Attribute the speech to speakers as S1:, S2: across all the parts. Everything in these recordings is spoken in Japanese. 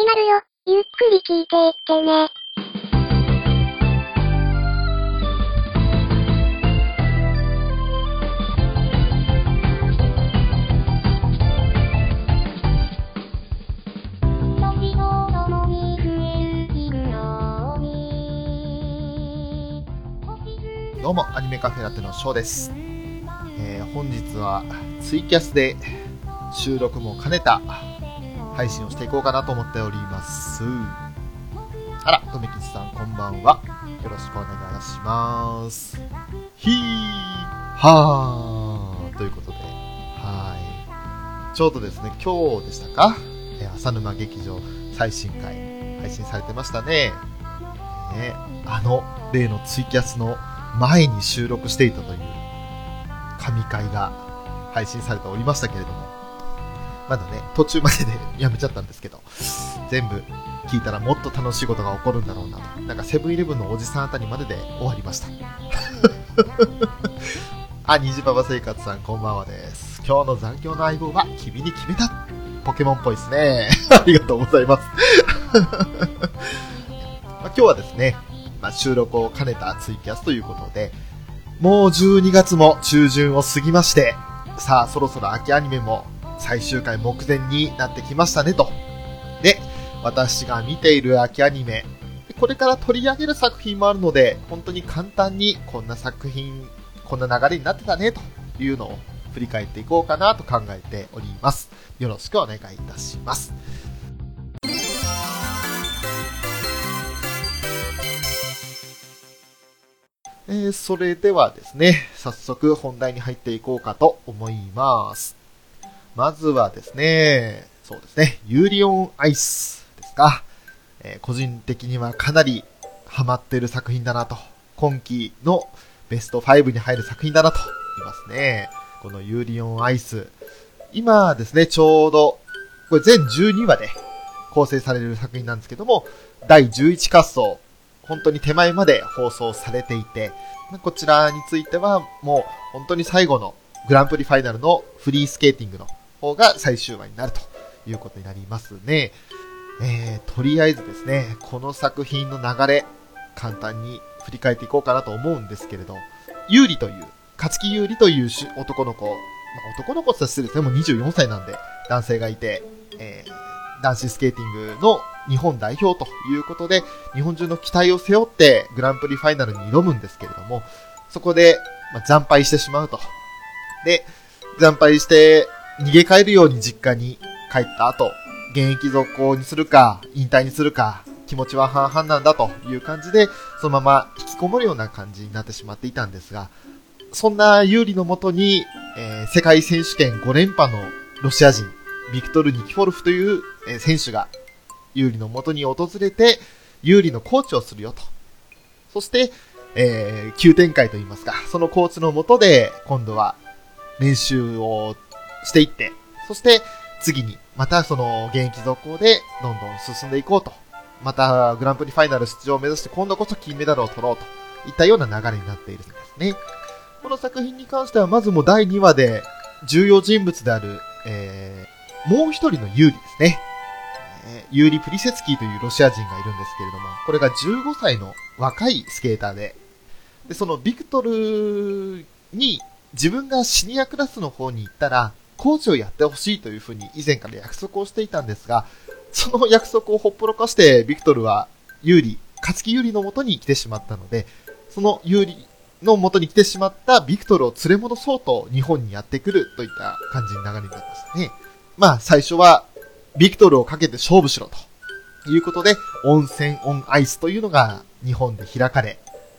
S1: 始まるよ。ゆっくり聞いていってね。
S2: どうも、アニメカフェラテのショーです。えー本日はツイキャスで収録も兼ねた配信をしていこうかなと思っております。あら、とめきちさんこんばんは。よろしくお願いします。ひーはーということで、はい。ちょうどですね、今日でしたか？えー浅沼劇場最新回配信されてましたね。ねあの例のツイキャスの前に収録していたという神回が配信されておりましたけれども、まだね、途中までで やめちゃったんですけど、全部聞いたらもっと楽しいことが起こるんだろうなと。なんかセブンイレブンのおじさんあたりまでで終わりました。あ、虹パパ生活さんこんばんはです。今日の残響の相棒は君に決めた。ポケモンっぽいですね。ありがとうございます。ま、今日はですね、まあ、収録を兼ねたツイキャスということで、もう12月も中旬を過ぎまして、さあそろそろ秋アニメも最終回目前になってきましたねと。で、私が見ている秋アニメ、これから取り上げる作品もあるので、本当に簡単にこんな作品、こんな流れになってたねというのを振り返っていこうかなと考えております。よろしくお願いいたします。えーそれではですね、早速本題に入っていこうかと思います。まずはですね、そうですね、ユーリオンアイスですか。えー個人的にはかなりハマってる作品だなと。今期のベスト5に入る作品だなと言いますね。このユーリオンアイス。今ですね、ちょうど、これ全12話で構成される作品なんですけども、第11滑走、本当に手前まで放送されていて、まあこちらについてはもう本当に最後のグランプリファイナルのフリースケーティングの方が最終話になるということになりますね。えー、とりあえずですね、この作品の流れ、簡単に振り返っていこうかなと思うんですけれど、有利という、勝木有利という男の子、まあ男の子としてですね、もう24歳なんで、男性がいて、えー男子スケーティングの日本代表ということで、日本中の期待を背負ってグランプリファイナルに挑むんですけれども、そこで、まあ、惨敗してしまうと。で、惨敗して逃げ帰るように実家に帰った後、現役続行にするか、引退にするか、気持ちは半々なんだという感じで、そのまま引きこもるような感じになってしまっていたんですが、そんな有利のもとに、えー世界選手権5連覇のロシア人、ビクトル・ニキフォルフという、えー選手が有利のもとに訪れて、有利のコーチをするよと。そして、えー急展開といいますか、そのコーチのもとで、今度は練習をしていって、そして次に、またその現役続行でどんどん進んでいこうと。またグランプリファイナル出場を目指して今度こそ金メダルを取ろうといったような流れになっているんですね。この作品に関してはまずも第2話で重要人物である、えーもう一人の有利ですね。えーユーリ・プリセツキーというロシア人がいるんですけれども、これが15歳の若いスケーターで、で、そのビクトルに自分がシニアクラスの方に行ったら、コーチをやってほしいというふうに以前から約束をしていたんですが、その約束をほっぽろかして、ビクトルは有利、勝木有利の元に来てしまったので、その有利の元に来てしまったビクトルを連れ戻そうと日本にやってくるといった感じに流れになりましたね。まあ最初はビクトルをかけて勝負しろということで、温泉オンアイスというのが日本で開かれ、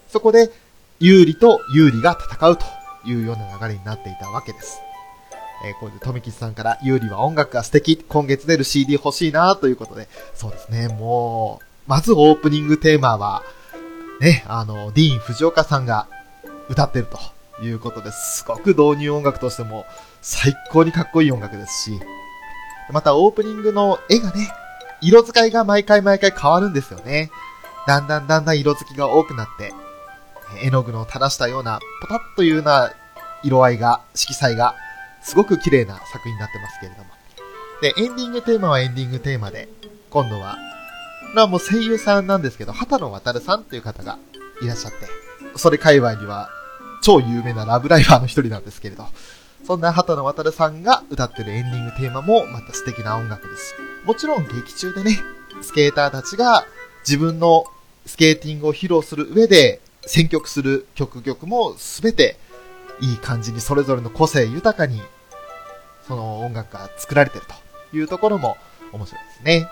S2: そこで有利と有利が戦うというような流れになっていたわけです。えーこれで富吉さんから有利は音楽が素敵、今月出る CD 欲しいなということで、そうですね、もう、まずオープニングテーマは、ね、あの、ディーン・藤岡さんが歌ってるということですごく導入音楽としても最高にかっこいい音楽ですし、またオープニングの絵がね、色使いが毎回毎回変わるんですよね。だんだんだんだん色付きが多くなって、絵の具の垂らしたような、ポタッというような色合いが、色彩が、すごく綺麗な作品になってますけれども。で、エンディングテーマはエンディングテーマで、今度は、これはもう声優さんなんですけど、畑野渡さんっていう方がいらっしゃって、それ界隈には超有名なラブライバーの一人なんですけれど、そんな畑野渡さんが歌ってるエンディングテーマもまた素敵な音楽です。もちろん劇中でね、スケーターたちが自分のスケーティングを披露する上で選曲する曲曲もすべていい感じにそれぞれの個性豊かにその音楽が作られてるというところも面白いですね。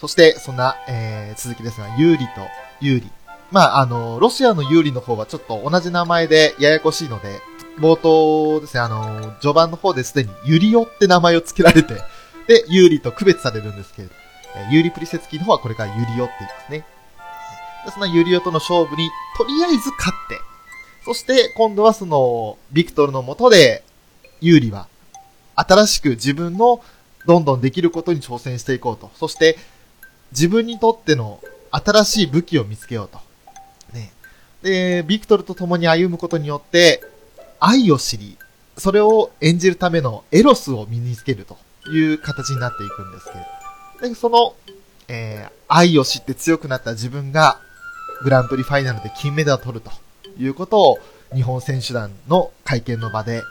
S2: そして、そんな、えー、続きですが、有利と有利。まあ、あの、ロシアの有利の方はちょっと同じ名前でややこしいので、冒頭ですね、あの、序盤の方ですでにユリオって名前を付けられて、で、有利と区別されるんですけれど、えー、有利プリセツキーの方はこれからユリオって言いますね。でそのユリオとの勝負に、とりあえず勝って、そして今度はその、ビクトルのもとで、有利は、新しく自分のどんどんできることに挑戦していこうと。そして、自分にとっての新しい武器を見つけようと。ね。で、ビクトルと共に歩むことによって、愛を知り、それを演じるためのエロスを身につけるという形になっていくんですけれど。で、その、えー、愛を知って強くなった自分が、グランプリファイナルで金メダルを取るということを、日本選手団の会見の場で、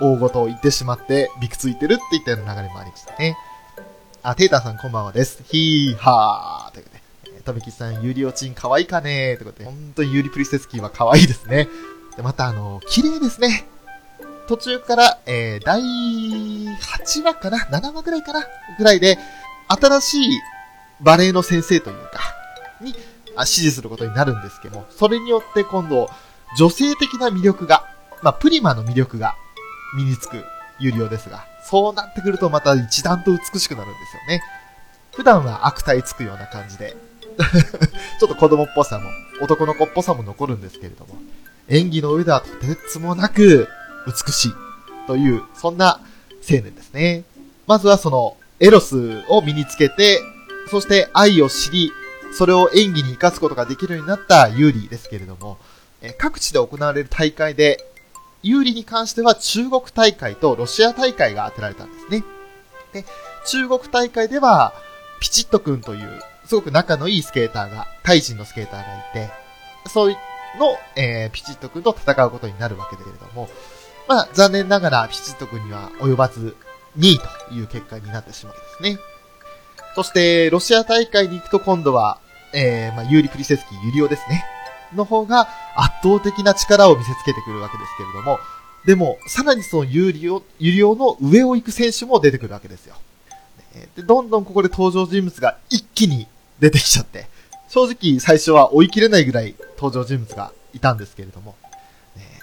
S2: 大ごと言ってしまって、びくついてるって言ったような流れもありましたね。あ、テーターさんこんばんはです。ヒーハーということで、とめきさん、ユリオチン可愛いかねーということで、本当にユリプリセスキーは可愛いですね。で、またあの、綺麗ですね。途中から、えー、第8話かな ?7 話ぐらいかな？ぐらいで、新しいバレエの先生というか、に、あ指示することになるんですけども、それによって今度、女性的な魅力が、まあ、プリマの魅力が身につくユリオですが、そうなってくるとまた一段と美しくなるんですよね。普段は悪態つくような感じで ちょっと子供っぽさも、男の子っぽさも残るんですけれども、演技の上ではとてつもなく美しいという、そんな青年ですね。まずはそのエロスを身につけて、そして愛を知り、それを演技に活かすことができるようになったユーリーですけれども、え各地で行われる大会で有利に関しては中国大会とロシア大会が当てられたんですね。で、中国大会では、ピチット君という、すごく仲のいいスケーターが、タイ人のスケーターがいて、そういうの、えー、ピチット君と戦うことになるわけだけれども、まあ、残念ながらピチット君には及ばず、2位という結果になってしまうんですね。そして、ロシア大会に行くと今度は、えー、まあ、ユーリ・プリセスキー、ユリオですね。の方が圧倒的な力を見せつけてくるわけですけれども、でも、さらにその有利を、有料の上を行く選手も出てくるわけですよ。で、どんどんここで登場人物が一気に出てきちゃって、正直最初は追い切れないぐらい登場人物がいたんですけれども、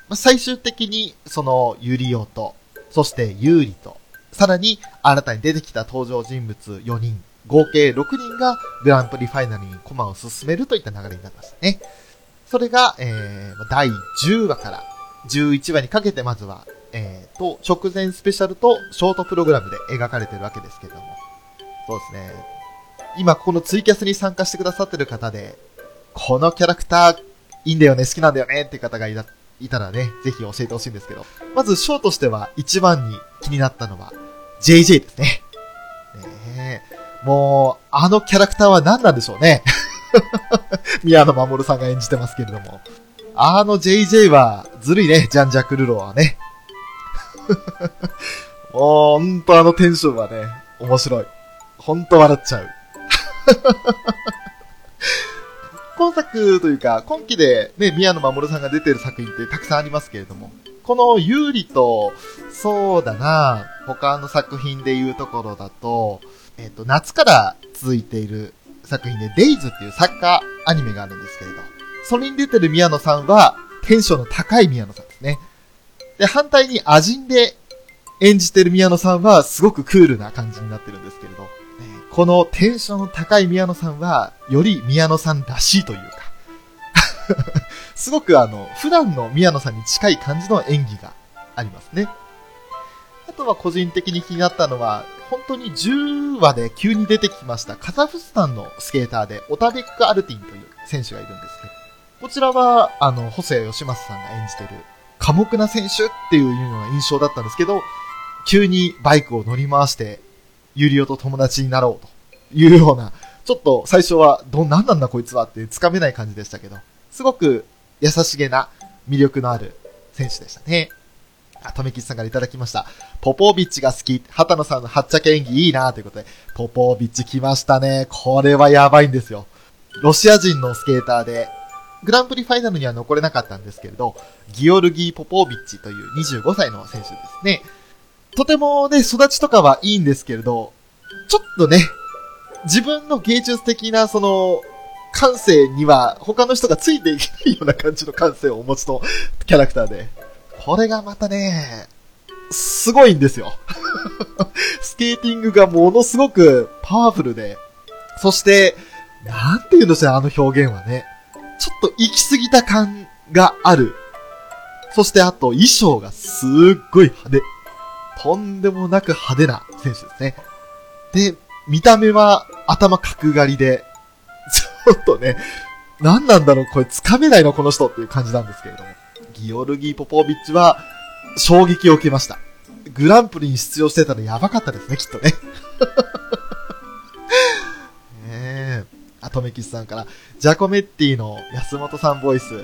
S2: まあ、最終的にそのユリオと、そしてユーリと、さらに新たに出てきた登場人物4人、合計6人がグランプリファイナルに駒を進めるといった流れになりましたね。それが、えー、第10話から11話にかけてまずは、えー、と、直前スペシャルとショートプログラムで描かれてるわけですけども。そうですね。今ここのツイキャスに参加してくださってる方で、このキャラクターいいんだよね、好きなんだよねっていう方がいたいたらね、ぜひ教えてほしいんですけど。まず、ショーとしては一番に気になったのは、JJ ですね。もう、あのキャラクターは何なんでしょうね。宮野守さんが演じてますけれども。あの JJ は、ずるいね、ジャンジャクルロはね。もう、ほんとあのテンションはね、面白い。ほんと笑っちゃう。今作というか、今期でね、宮野守さんが出てる作品ってたくさんありますけれども、この有利と、そうだな、他の作品で言うところだと、えっ、ー、と、夏から続いている作品で、デイズっていうサッカーアニメがあるんですけれど、それに出てる宮野さんは、テンションの高い宮野さんですね。で、反対にアジンで演じてる宮野さんは、すごくクールな感じになってるんですけれど、このテンションの高い宮野さんは、より宮野さんらしいというか すごくあの、普段の宮野さんに近い感じの演技がありますね。とは個人的に気になったのは、本当に10話で急に出てきましたカザフスタンのスケーターでオタベック・アルティンという選手がいるんですね。こちらは、あの、細谷義正さんが演じてる寡黙な選手っていうような印象だったんですけど、急にバイクを乗り回して、ユリオと友達になろうというような、ちょっと最初は、ど、なんなんだこいつはってつかめない感じでしたけど、すごく優しげな魅力のある選手でしたね。あ、とめきさんからいただきました。ポポービッチが好き。畑野さんのはっちゃけ演技いいなということで、ポポービッチ来ましたね。これはやばいんですよ。ロシア人のスケーターで、グランプリファイナルには残れなかったんですけれど、ギオルギー・ポポービッチという25歳の選手ですね。とてもね、育ちとかはいいんですけれど、ちょっとね、自分の芸術的なその、感性には他の人がついていけないような感じの感性をお持ちのキャラクターで、これがまたね、すごいんですよ。スケーティングがものすごくパワフルで、そして、なんて言うんでしょう、あの表現はね。ちょっと行き過ぎた感がある。そしてあと衣装がすっごい派手。とんでもなく派手な選手ですね。で、見た目は頭角刈りで、ちょっとね、何なんだろう、これ掴めないの、この人っていう感じなんですけれども。ギオルギー・ポポービッチは、衝撃を受けました。グランプリに出場してたらやばかったですね、きっとね。ねえ。あとめきさんから、ジャコメッティの安本さんボイス、ね、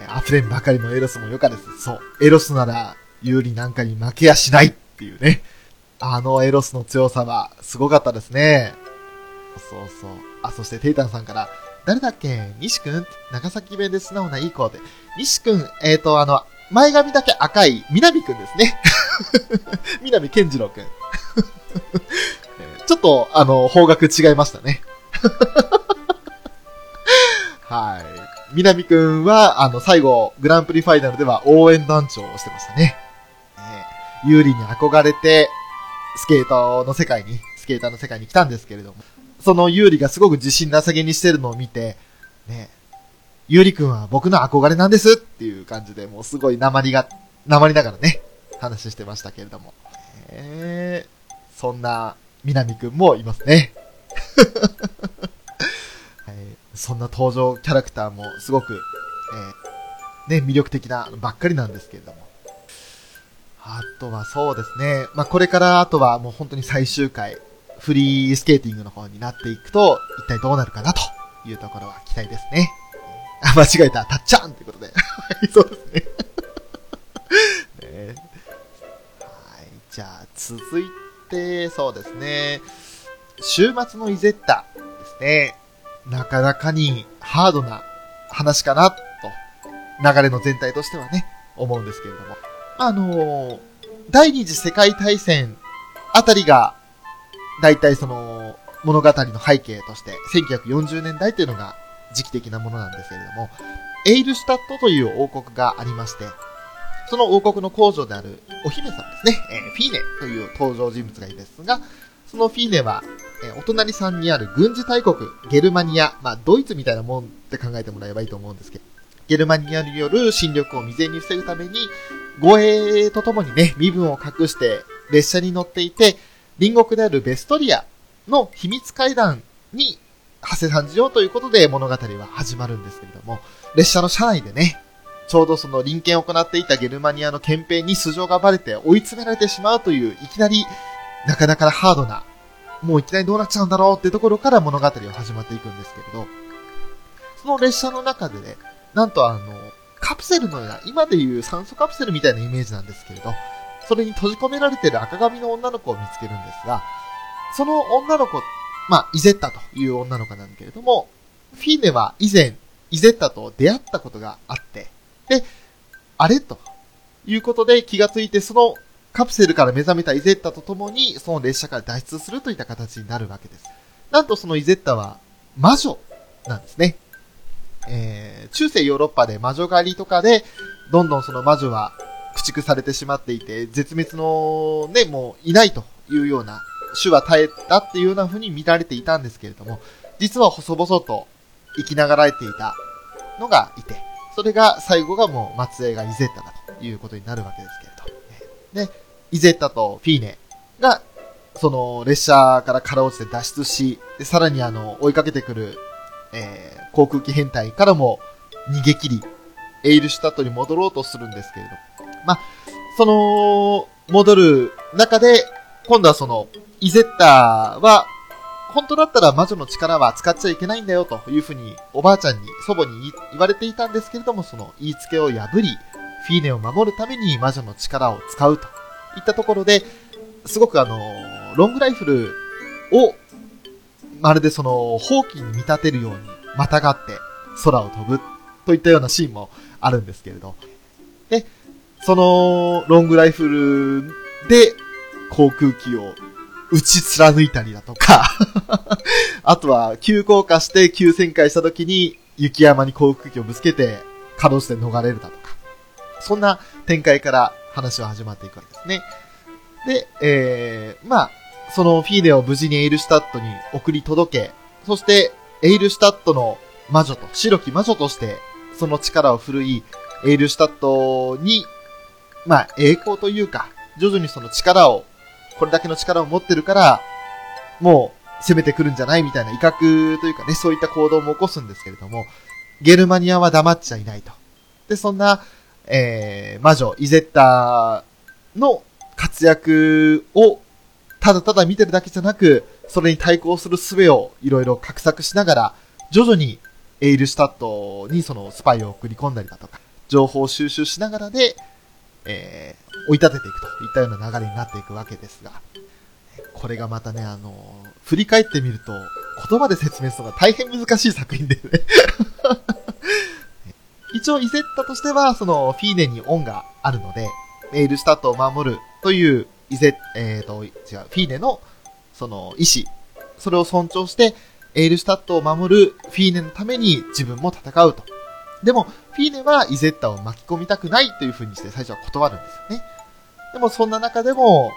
S2: えー、溢れんばかりのエロスも良かです。そう。エロスなら、有利なんかに負けやしないっていうね。あのエロスの強さは、すごかったですね。そうそう。あ、そしてテイタンさんから、誰だっけ？西くん？長崎弁で素直ないい子で。西くん、えっ、ー、と、あの、前髪だけ赤い、南くんですね。南健次郎くん。ちょっと、あの、方角違いましたね。はい。南くんは、あの、最後、グランプリファイナルでは応援団長をしてましたね。ね有利に憧れて、スケートの世界に、スケーターの世界に来たんですけれども、その有利がすごく自信なさげにしてるのを見て、ね、ゆうりくんは僕の憧れなんですっていう感じで、もうすごい鉛が、鉛ながらね、話してましたけれども。えー、そんな、南くんもいますね。はい、そんな登場キャラクターもすごく、えー、ね、魅力的なばっかりなんですけれども。あとはそうですね。まあ、これからあとはもう本当に最終回、フリースケーティングの方になっていくと、一体どうなるかなというところは期待ですね。あ、間違えた。たっちゃんということで。はい、そうですね。ねはい、じゃあ、続いて、そうですね。週末のイゼッタですね。なかなかにハードな話かな、と、流れの全体としてはね、思うんですけれども。あのー、第二次世界大戦あたりが大体その物語の背景として1940年代というのが時期的なものなんですけれども、エイルシュタットという王国がありまして、その王国の皇女であるお姫さんですね、えー、フィーネという登場人物がいるんですが、そのフィーネは、えー、お隣さんにある軍事大国、ゲルマニア、まあ、ドイツみたいなもんって考えてもらえばいいと思うんですけど、ゲルマニアによる侵略を未然に防ぐために、護衛とともにね、身分を隠して列車に乗っていて、隣国であるベストリアの秘密階段に、長谷参じようということで物語は始まるんですけれども、列車の車内でね、ちょうどその臨検を行っていたゲルマニアの憲兵に素性がバレて追い詰められてしまうという、いきなり、なかなかハードな、もういきなりどうなっちゃうんだろうってところから物語は始まっていくんですけれど、その列車の中でね、なんとあの、カプセルのような、今でいう酸素カプセルみたいなイメージなんですけれど、それに閉じ込められている赤髪の女の子を見つけるんですが、その女の子、まあ、イゼッタという女の子なんだけれども、フィーネは以前、イゼッタと出会ったことがあって、で、あれということで気がついて、そのカプセルから目覚めたイゼッタと共に、その列車から脱出するといった形になるわけです。なんとそのイゼッタは魔女なんですね。えー、中世ヨーロッパで魔女狩りとかで、どんどんその魔女は駆逐されてしまっていて、絶滅のね、もういないというような、種は耐えたっていうような風に見られていたんですけれども、実は細々と生きながらえていたのがいて、それが最後がもう末裔がイゼッタだということになるわけですけれど。で、イゼッタとフィーネが、その列車からから落ちて脱出し、でさらにあの、追いかけてくる、えー、航空機編隊からも逃げ切り、エイルシュタットに戻ろうとするんですけれど、まあ、その、戻る中で、今度はその、イゼッタは、本当だったら魔女の力は使っちゃいけないんだよというふうにおばあちゃんに、祖母に言われていたんですけれども、その言いつけを破り、フィーネを守るために魔女の力を使うといったところで、すごくあの、ロングライフルを、まるでその、放棄に見立てるように、またがって空を飛ぶといったようなシーンもあるんですけれど。で、その、ロングライフルで、航空機を打ち貫いたりだとか あとは急降下して急旋回した時に雪山に航空機をぶつけて、可動して逃れるだとか。そんな展開から話は始まっていくわけですね。で、えー、まあ、そのフィーネを無事にエイルシュタットに送り届け、そしてエイルシュタットの魔女と、白き魔女として、その力を振るい、エイルシュタットに、まあ、栄光というか、徐々にその力をこれだけの力を持ってるから、もう攻めてくるんじゃないみたいな威嚇というかね、そういった行動も起こすんですけれども、ゲルマニアは黙っちゃいないと。で、そんな、えー、魔女、イゼッタの活躍をただただ見てるだけじゃなく、それに対抗する術をいろいろ画策しながら、徐々にエイルシュタットにそのスパイを送り込んだりだとか、情報収集しながらで、えー、追い立てていくといったような流れになっていくわけですが、これがまたね、あの、振り返ってみると、言葉で説明するのが大変難しい作品でね。一応、イゼッタとしては、その、フィーネに恩があるので、エールスタットを守るという、イゼえっ、ー、と、違う、フィーネの、その、意志、それを尊重して、エールスタットを守るフィーネのために自分も戦うと。でも、フィーネはイゼッタを巻き込みたくないという風にして最初は断るんですよね。でもそんな中でも、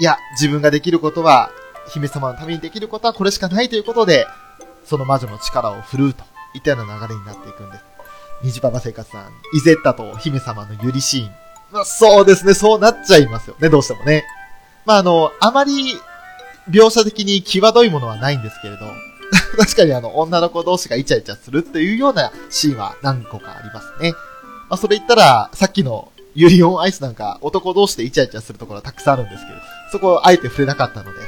S2: いや、自分ができることは、姫様のためにできることはこれしかないということで、その魔女の力を振るうといったような流れになっていくんです。虹パパ生活さん、イゼッタと姫様のユリシーン。まあ、そうですね、そうなっちゃいますよね、どうしてもね。まあ、あの、あまり描写的に際どいものはないんですけれど、確かにあの、女の子同士がイチャイチャするっていうようなシーンは何個かありますね。まあ、それ言ったら、さっきのユリオンアイスなんか男同士でイチャイチャするところはたくさんあるんですけど、そこをあえて触れなかったので。ね、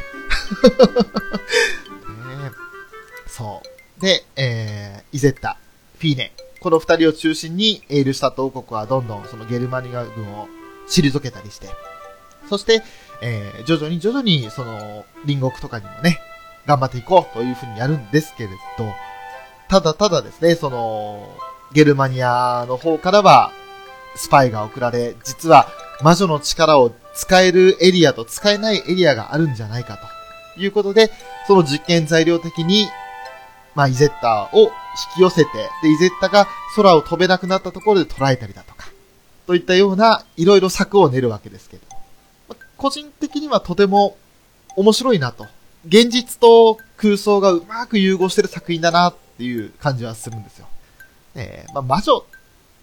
S2: そう。で、えー、イゼッタ、フィーネ、この二人を中心にエールシュタト王国はどんどんそのゲルマニア軍を退けたりして、そして、えー、徐々に徐々にその隣国とかにもね、頑張っていこうというふうにやるんですけれど、ただただですね、その、ゲルマニアの方からは、スパイが送られ、実は魔女の力を使えるエリアと使えないエリアがあるんじゃないかということで、その実験材料的に、まあ、イゼッタを引き寄せて、で、イゼッタが空を飛べなくなったところで捉えたりだとか、といったような、いろいろ策を練るわけですけど、個人的にはとても面白いなと現実と空想がうまく融合してる作品だなっていう感じはするんですよ。えー、まあ、魔女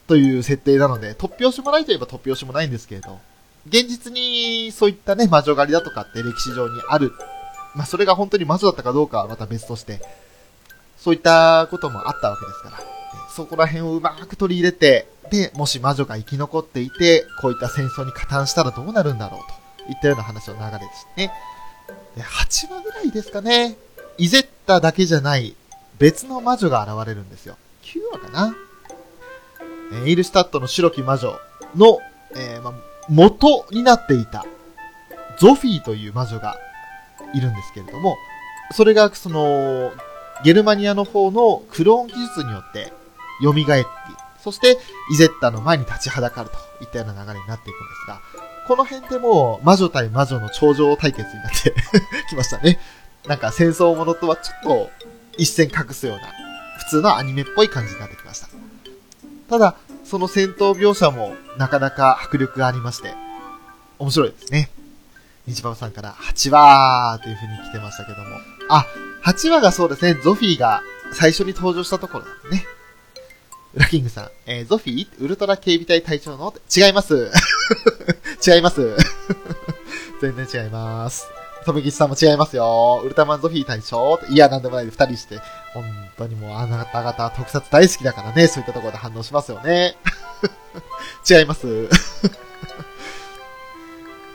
S2: という設定なので、突拍子もないといえば突拍子もないんですけれど、現実にそういったね、魔女狩りだとかって歴史上にある。まあ、それが本当に魔女だったかどうかはまた別として、そういったこともあったわけですから、そこら辺をうまく取り入れて、で、もし魔女が生き残っていて、こういった戦争に加担したらどうなるんだろうといったような話の流れですね。8話ぐらいですかね。イゼッタだけじゃない別の魔女が現れるんですよ。9話かな。えイルスタットの白き魔女の、えー、ま、元になっていたゾフィーという魔女がいるんですけれども、それがその、ゲルマニアの方のクローン技術によって蘇り、そしてイゼッタの前に立ちはだかるといったような流れになっていくんですが、この辺でもう魔女対魔女の頂上対決になって きましたね。なんか戦争ものとはちょっと一線隠すような、普通のアニメっぽい感じになってきました。ただ、その戦闘描写もなかなか迫力がありまして、面白いですね。日馬さんから8話という風に来てましたけども。あ、8話がそうですね、ゾフィーが最初に登場したところでね。ラキングさん、えー、ゾフィーウルトラ警備隊隊長の違います。違います。全然違います。トムギスさんも違いますよ。ウルトラマンゾフィー隊長いや、なんでもないで二人して。本当にもうあなた方特撮大好きだからね、そういったところで反応しますよね。違います。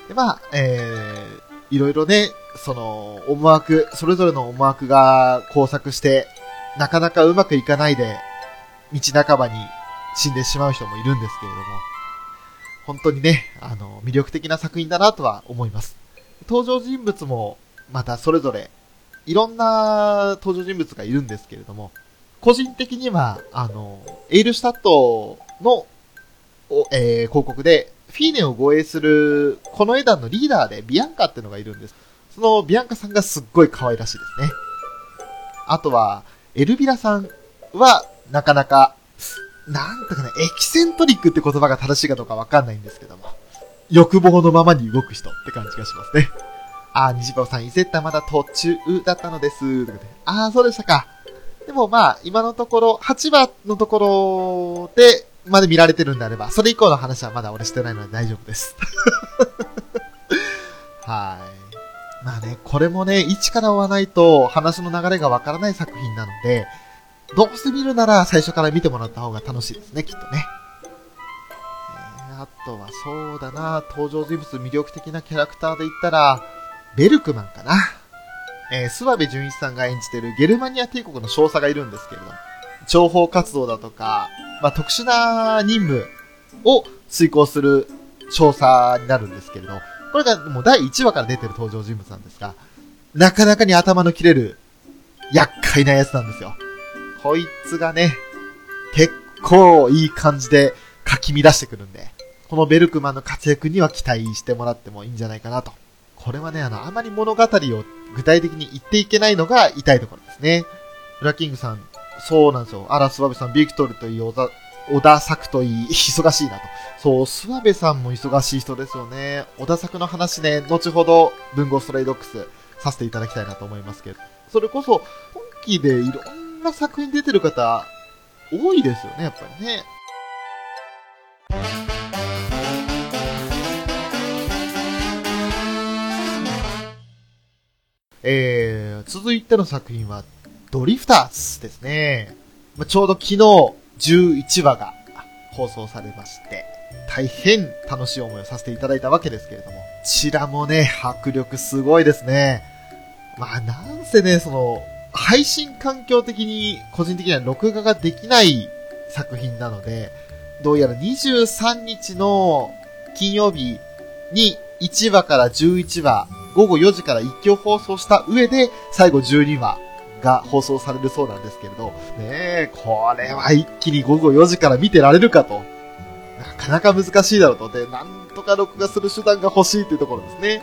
S2: でまあ、えー、いろいろね、その、思惑、それぞれの思惑が交錯して、なかなかうまくいかないで、道半ばに死んでしまう人もいるんですけれども、本当にね、あの、魅力的な作品だなとは思います。登場人物も、またそれぞれ、いろんな登場人物がいるんですけれども、個人的には、あの、エイルシュタットの、えー、広告で、フィーネを護衛する、この枝のリーダーでビアンカってのがいるんです。そのビアンカさんがすっごい可愛らしいですね。あとは、エルビラさんは、なかなか、なんとかね、エキセントリックって言葉が正しいかどうかわかんないんですけども、欲望のままに動く人って感じがしますね。あー、西場さん、イゼッタまだ途中だったのです。とかねあー、そうでしたか。でもまあ、今のところ、8話のところで、まで見られてるんであれば、それ以降の話はまだ俺してないので大丈夫です。はい。まあね、これもね、一から追わないと話の流れがわからない作品なので、どうせ見るなら最初から見てもらった方が楽しいですね、きっとね。えー、あとはそうだな、登場人物魅力的なキャラクターで言ったら、ベルクマンかな。えー、諏訪部淳一さんが演じてるゲルマニア帝国の少佐がいるんですけれども、情報活動だとか、まあ、特殊な任務を遂行する少佐になるんですけれど、これがもう第1話から出てる登場人物なんですが、なかなかに頭の切れる厄介なやつなんですよ。こいつがね、結構いい感じでかき乱してくるんで、このベルクマンの活躍には期待してもらってもいいんじゃないかなと。これはね、あの、あまり物語を具体的に言っていけないのが痛いところですね。ブラキングさん、そうなんですよ。アラスワベさん、ビクトルといい、小田、小田作といい、忙しいなと。そう、諏訪部さんも忙しい人ですよね。小田作の話ね、後ほど文豪ストレイドックスさせていただきたいなと思いますけど。それこそ、本気でいろんな作品出てる方、多いですよね、やっぱりね。えー、続いての作品は、ドリフターズですね。まあ、ちょうど昨日11話が放送されまして、大変楽しい思いをさせていただいたわけですけれども、こちらもね、迫力すごいですね。まあ、なんせね、その、配信環境的に個人的には録画ができない作品なので、どうやら23日の金曜日に1話から11話、午後4時から一挙放送した上で、最後12話が放送されるそうなんですけれど、ねえ、これは一気に午後4時から見てられるかと。なかなか難しいだろうと。で、なんとか録画する手段が欲しいというところですね。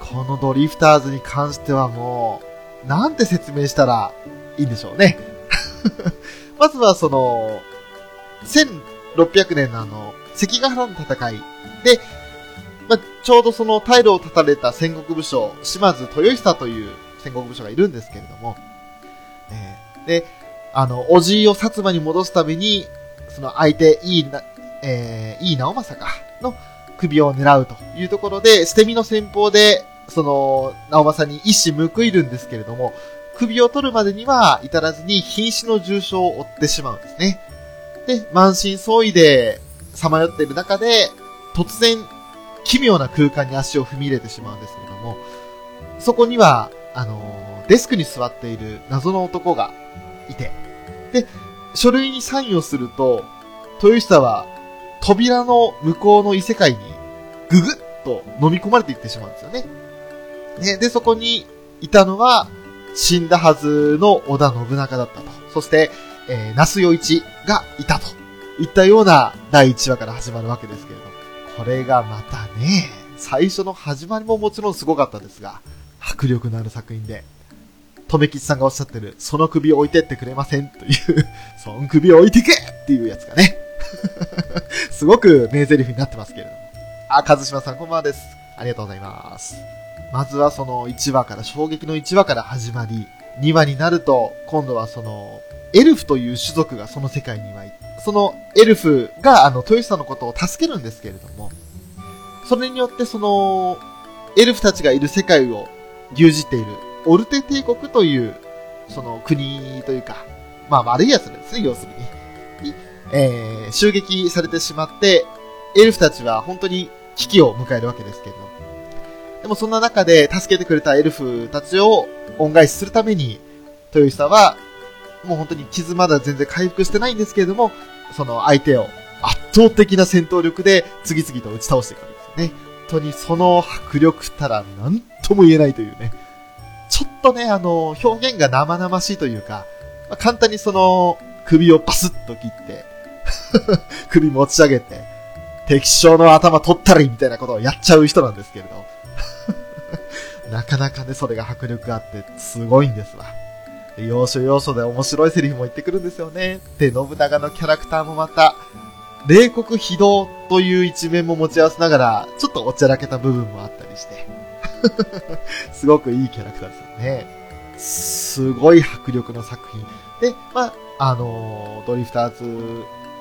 S2: このドリフターズに関してはもう、なんて説明したらいいんでしょうね。まずはその、1600年のあの、関ヶ原の戦いで、まあ、ちょうどその退路を断たれた戦国武将、島津豊久という戦国武将がいるんですけれども、えー、で、あの、おじいを薩摩に戻すために、その相手、いいな、えー、いい直政か、の首を狙うというところで、捨て身の戦法で、その、直政に一矢報いるんですけれども、首を取るまでには至らずに瀕死の重傷を負ってしまうんですね。で、満身創痍でさまよっている中で、突然、奇妙な空間に足を踏み入れてしまうんですけれども、そこには、あの、デスクに座っている謎の男がいて、で、書類にサインをすると、豊久は扉の向こうの異世界にぐぐっと飲み込まれていってしまうんですよね。ね、で、そこにいたのは死んだはずの織田信長だったと。そして、えー、那須与一がいたと。いったような第1話から始まるわけですけれども。これがまたね、最初の始まりももちろんすごかったですが、迫力のある作品で、とめきちさんがおっしゃってる、その首を置いてってくれませんという、その首を置いてけっていうやつがね、すごく名台詞になってますけれども。あ、かずさんこんばんはです。ありがとうございます。まずはその1話から、衝撃の1話から始まり、2話になると、今度はその、エルフという種族がその世界にはいそのエルフが、あの、豊久のことを助けるんですけれども、それによってその、エルフたちがいる世界を牛耳っている、オルテ帝国という、その国というか、まあ悪い奴ですね、要するに。に、えー、襲撃されてしまって、エルフたちは本当に危機を迎えるわけですけれども。でもそんな中で助けてくれたエルフたちを恩返しするために、豊久は、もう本当に傷まだ全然回復してないんですけれども、その相手を圧倒的な戦闘力で次々と打ち倒していくわけですよね。本当にその迫力たら何とも言えないというね。ちょっとね、あの、表現が生々しいというか、まあ、簡単にその、首をバスッと切って、首持ち上げて、敵将の頭取ったりみたいなことをやっちゃう人なんですけれど。なかなかね、それが迫力あって、すごいんですわ。要所要所で面白いセリフも言ってくるんですよね。で、信長のキャラクターもまた、冷酷非道という一面も持ち合わせながら、ちょっとおちゃらけた部分もあったりして。すごくいいキャラクターですよね。すごい迫力の作品。で、まあ、あの、ドリフターズ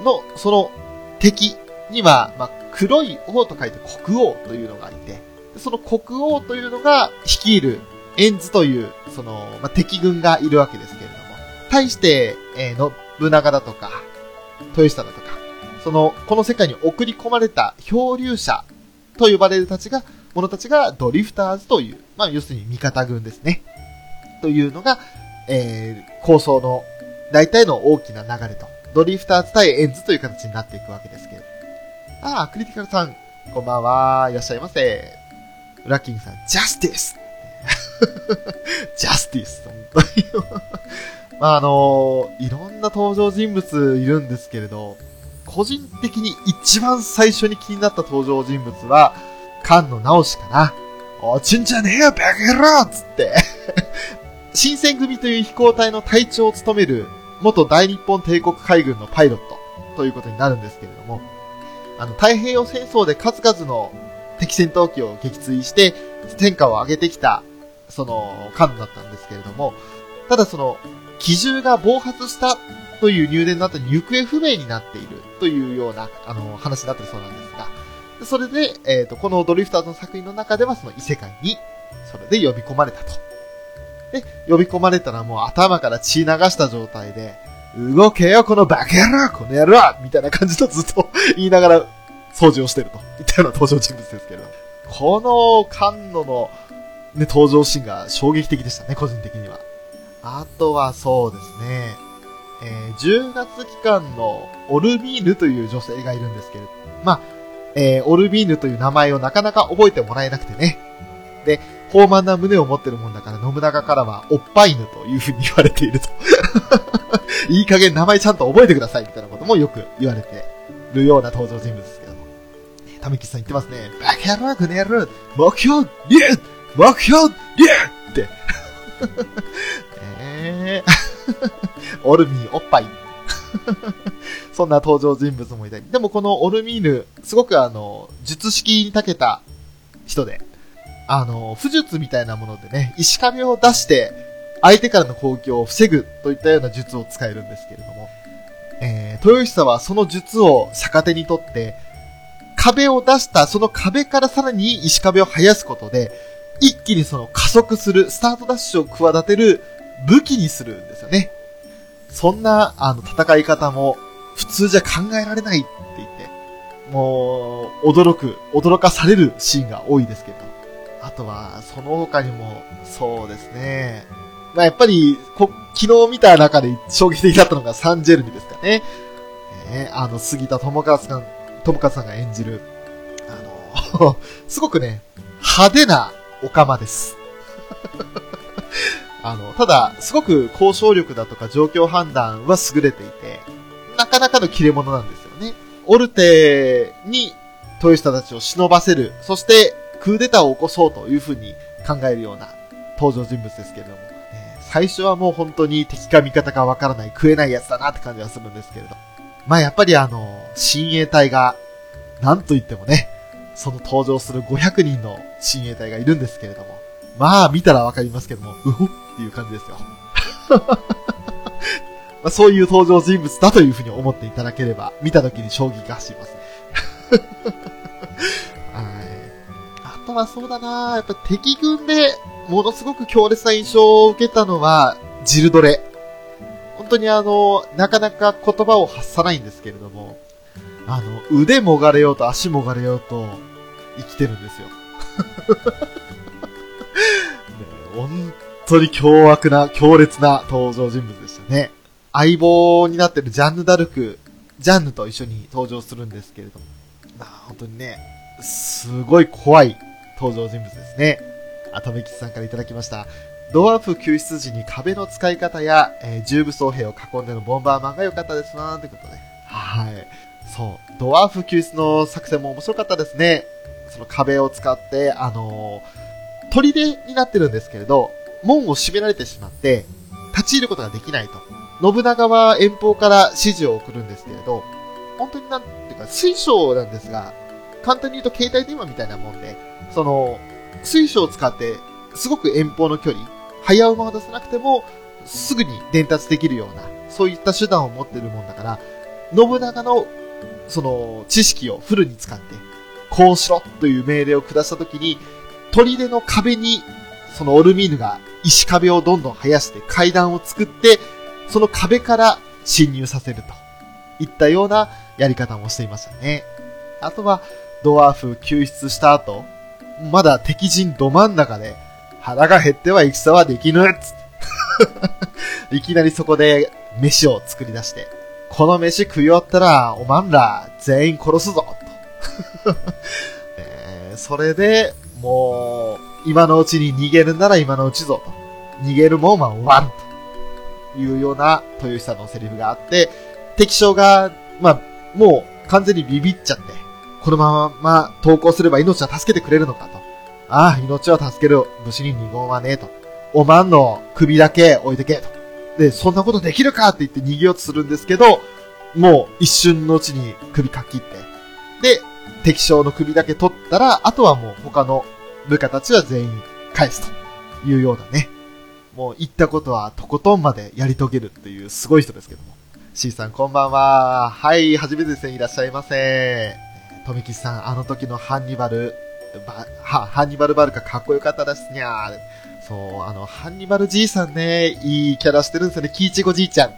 S2: の、その敵には、まあ、黒い王と書いて国王というのがいて、その国王というのが率いるエンズという、その、まあ、敵軍がいるわけですけれども、対して、えー、信長だとか、豊下だとか、その、この世界に送り込まれた漂流者と呼ばれるたちが、者たちがドリフターズという、まあ、要するに味方軍ですね。というのが、えー、構想の大体の大きな流れと、ドリフターズ対エンズという形になっていくわけですけれど。ああ、クリティカルさん、こんばんは、いらっしゃいませ。ラッキングさん、ジャスティス。ジャスティス、本当に。まあ、あのー、いろんな登場人物いるんですけれど、個人的に一番最初に気になった登場人物は、菅野直しかな。おちんじゃねえよ、バカ野郎つって。新選組という飛行隊の隊長を務める、元大日本帝国海軍のパイロットということになるんですけれども、あの、太平洋戦争で数々の敵戦闘機を撃墜して、天下を上げてきた、その、艦だったんですけれども、ただその、機銃が暴発したという入電の後に行方不明になっているというような、あの、話になってるそうなんですが、それで、えっ、ー、と、このドリフターズの作品の中ではその異世界に、それで呼び込まれたと。で、呼び込まれたらもう頭から血流した状態で、動けよ、このバカ野郎この野郎みたいな感じとずっと言いながら掃除をしてると。いったような登場人物ですけど。この菅野の、ね、登場シーンが衝撃的でしたね、個人的には。あとはそうですね、えー、10月期間のオルビーヌという女性がいるんですけれど、まあ、えー、オルビーヌという名前をなかなか覚えてもらえなくてね。で、豊満な胸を持ってるもんだから、信長からは、おっぱい犬というふうに言われていると。いい加減名前ちゃんと覚えてください、みたいなこともよく言われてるような登場人物ですけども。ためきさん言ってますね。バカ野郎、くねる目標、リュ目標、リュって。えー、オルミー、おっぱい。そんな登場人物もいたり。でもこのオルミーヌ、すごくあの、術式に長けた人で、あの、不術みたいなものでね、石壁を出して、相手からの攻撃を防ぐといったような術を使えるんですけれども、えー、豊久はその術を逆手にとって、壁を出したその壁からさらに石壁を生やすことで、一気にその加速する、スタートダッシュを企てる武器にするんですよね。そんな、あの、戦い方も普通じゃ考えられないって言って、もう、驚く、驚かされるシーンが多いですけど。あとは、その他にも、そうですね。まあ、やっぱり、こ、昨日見た中で衝撃的だったのがサンジェルミですかね。えー、あの、杉田智和さん、智和さんが演じる、あの、すごくね、派手なオカマです。あの、ただ、すごく交渉力だとか状況判断は優れていて、なかなかの切れ者なんですよね。オルテに豊下たちを忍ばせる、そしてクーデターを起こそうというふうに考えるような登場人物ですけれども、え最初はもう本当に敵か味方かわからない食えないやつだなって感じがするんですけれど。まあやっぱりあの、親衛隊が、なんと言ってもね、その登場する500人の親衛隊がいるんですけれども、まあ見たらわかりますけども、うほっていう感じですよ。まあ、そういう登場人物だというふうに思っていただければ、見た時に衝撃が走ります。はい。あとはそうだなやっぱ敵軍でものすごく強烈な印象を受けたのは、ジルドレ。本当にあの、なかなか言葉を発さないんですけれども、あの、腕もがれようと足もがれようと生きてるんですよ。本当に凶悪な、強烈な登場人物でしたね。相棒になってるジャンヌ・ダルク、ジャンヌと一緒に登場するんですけれども、まあ本当にね、すごい怖い登場人物ですね。あとめきさんからいただきました。ドワーフ救出時に壁の使い方や、えー、重武装兵を囲んでのボンバーマンが良かったですなーってことで。はい。そう。ドワーフ救出の作戦も面白かったですね。その壁を使って、あのー、砦になってるんですけれど、門を閉められてしまって、立ち入ることができないと。信長は遠方から指示を送るんですけれど、本当になんていうか、水晶なんですが、簡単に言うと携帯電話みたいなもんで、その、水晶を使って、すごく遠方の距離、早馬を出さなくても、すぐに伝達できるような、そういった手段を持ってるもんだから、信長の、その、知識をフルに使って、こうしろという命令を下したときに、砦の壁に、そのオルミーヌが石壁をどんどん生やして階段を作って、その壁から侵入させると。いったようなやり方もしていましたね。あとは、ドワーフ救出した後、まだ敵陣ど真ん中で、腹が減っては戦はできぬつ いきなりそこで飯を作り出して、この飯食い終わったら、おまんら全員殺すぞと えー、それで、もう、今のうちに逃げるなら今のうちぞと。逃げるもんは終わんというような豊久のセリフがあって、敵将が、まあ、もう完全にビビっちゃって、このまま投降すれば命は助けてくれるのかと。ああ、命は助ける武士に二言はねえと。おまんの首だけ置いてけと。で、そんなことできるかって言って逃げようとするんですけど、もう一瞬のうちに首かきって。で、敵将の首だけ取ったら、あとはもう他の部下たちは全員返すというようなね。もう言ったことはとことんまでやり遂げるっていうすごい人ですけども。C さんこんばんは。はい、初めてですね。いらっしゃいませ。富吉さん、あの時のハンニバル、ハンニバルバルカかっこよかったですにゃー。そう、あの、ハンニバルじいさんね、いいキャラしてるんですよね。キイチゴじいちゃん。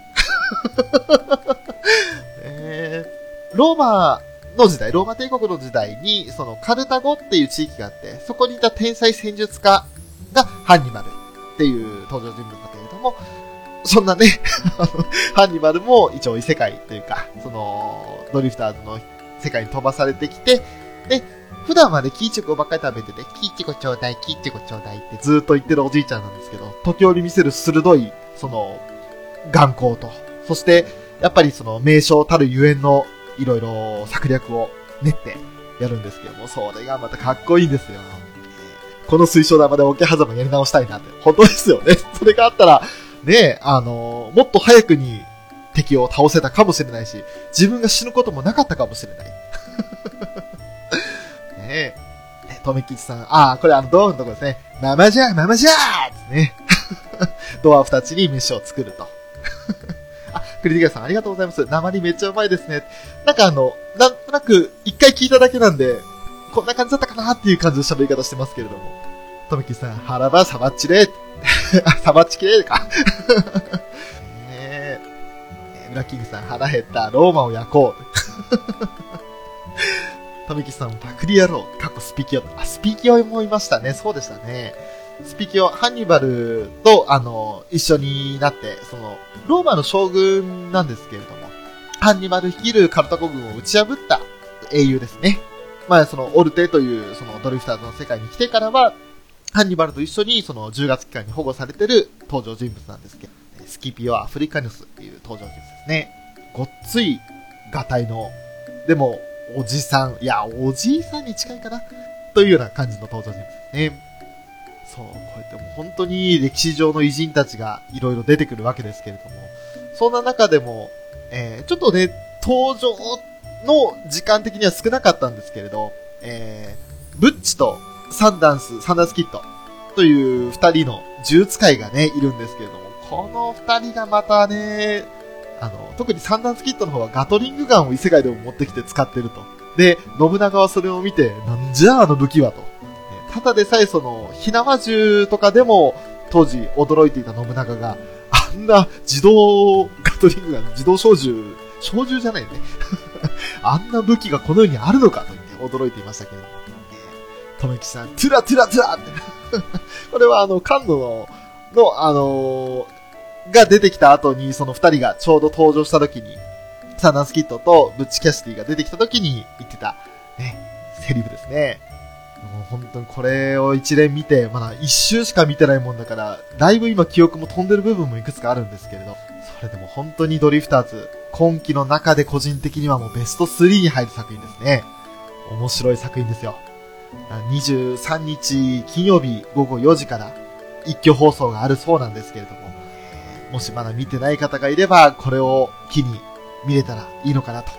S2: えー、ローマの時代、ローマ帝国の時代に、そのカルタゴっていう地域があって、そこにいた天才戦術家がハンニバルっていう登場人物だけれども、そんなね ハンニバルも一応異世界というか、その、ドリフターズの世界に飛ばされてきて、で、普段はね、キーチョコばっかり食べてて、キーチョコちょうだい、キーチョコちょうだいってずっと言ってるおじいちゃんなんですけど、時折見せる鋭い、その、眼光と、そして、やっぱりその名称たるゆえんのいろいろ策略を練ってやるんですけども、それがまたかっこいいんですよ。この水晶玉で桶狭間やり直したいなって。本当ですよね。それがあったら、ね、あの、もっと早くに敵を倒せたかもしれないし、自分が死ぬこともなかったかもしれない。ねえ。とめきちさん、ああ、これあの、ドアのとこですね。ママじゃー、ママじゃーってね。ドアフたちに飯を作ると。あ、クリティカさんありがとうございます。鉛めっちゃうまいですね。なんかあの、なんとなく、一回聞いただけなんで、こんな感じだったかなっていう感じの喋り方してますけれども。とめきさん、腹ばサバッチレあ、サバッチキレーか。ねえ。ラキングさん、腹減った。ローマを焼こう。とめきさん、パクリ野郎。過去スピキオ。あ、スピキオもいましたね。そうでしたね。スピキオ、ハンニバルと、あの、一緒になって、その、ローマの将軍なんですけれども、ハンニバル率いるカルタコ軍を打ち破った英雄ですね。まあ、その、オルテという、その、ドリフターズの世界に来てからは、ハンニバルと一緒に、その、10月期間に保護されてる登場人物なんですけど、スキピオ・アフリカヌスっていう登場人物ですね。ごっつい、ガタイの、でも、おじさん、いや、おじいさんに近いかな。というような感じの登場人物ですね。そう、こうやってもう本当に歴史上の偉人たちがいろいろ出てくるわけですけれども、そんな中でも、えー、ちょっとね、登場の時間的には少なかったんですけれど、えー、ブッチとサンダンス、サンダンスキットという二人の呪術界がね、いるんですけれども、この二人がまたね、あの、特にサンダンスキットの方はガトリングガンを異世界でも持ってきて使ってると。で、信長はそれを見て、なんじゃあの武器はと。ただでさえその、火縄銃とかでも、当時驚いていた信長が、あんな自動ガトリングガン、自動小銃、小銃じゃないね。あんな武器がこの世にあるのかと言って驚いていましたけれども。とめきさん、トゥラトゥラトゥラって。これはあの、カンノの、の、あのー、が出てきた後に、その二人がちょうど登場した時に、サンダンスキットとブッチキャシティが出てきた時に言ってた、ね、セリフですね。もう本当にこれを一連見て、まだ一周しか見てないもんだから、だいぶ今記憶も飛んでる部分もいくつかあるんですけれど、それでも本当にドリフターズ、今期の中で個人的にはもうベスト3に入る作品ですね。面白い作品ですよ。23日金曜日午後4時から一挙放送があるそうなんですけれども、もしまだ見てない方がいれば、これを機に見れたらいいのかなと。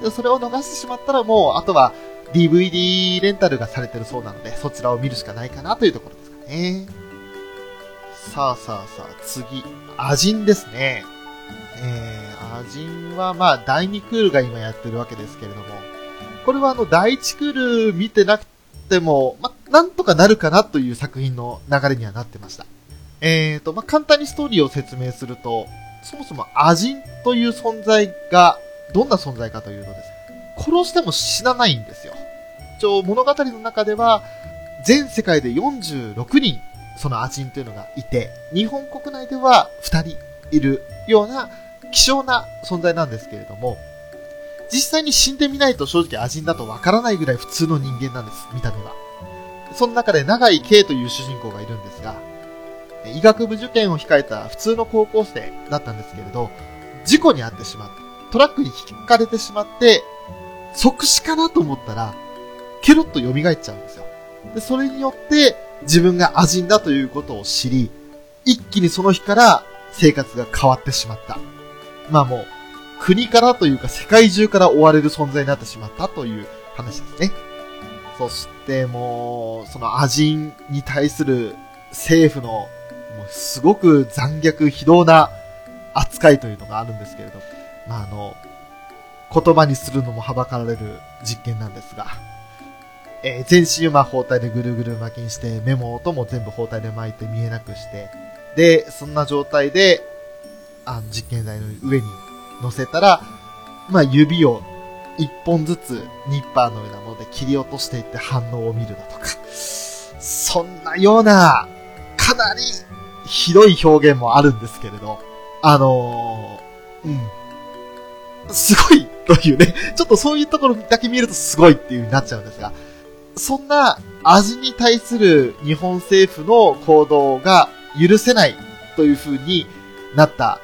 S2: でそれを逃してしまったらもう、あとは DVD レンタルがされてるそうなので、そちらを見るしかないかなというところですかね。さあさあさあ、次、アジンですね。えー、アジンはまあ、第2クールが今やってるわけですけれども、これはあの、第1クール見てなくても、ま、なんとかなるかなという作品の流れにはなってました。えーと、まあ、簡単にストーリーを説明すると、そもそもアジンという存在が、どんな存在かというとですね、殺しても死なないんですよ。一応物語の中では、全世界で46人、そのアジンというのがいて、日本国内では2人いるような希少な存在なんですけれども、実際に死んでみないと正直アジンだとわからないぐらい普通の人間なんです、見た目は。その中で長井圭という主人公がいるんですが、医学部受験を控えた普通の高校生だったんですけれど、事故に遭ってしまって、トラックに引かれてしまって、即死かなと思ったら、ケロッと蘇っちゃうんですよ。で、それによって、自分がアジンだということを知り、一気にその日から生活が変わってしまった。まあもう、国からというか世界中から追われる存在になってしまったという話ですね。そしてもう、そのアジンに対する政府の、もうすごく残虐非道な扱いというのがあるんですけれど、まああの、言葉にするのもはばかられる実験なんですが、えー、全身をま包帯でぐるぐる巻きにして、メモ音も全部包帯で巻いて見えなくして、で、そんな状態で、あの、実験台の上に乗せたら、まあ、指を一本ずつニッパーのようなもので切り落としていって反応を見るだとか、そんなような、かなりひどい表現もあるんですけれど、あのー、うん。すごいというね、ちょっとそういうところだけ見るとすごいっていう風になっちゃうんですが、そんな味に対する日本政府の行動が許せないという風になった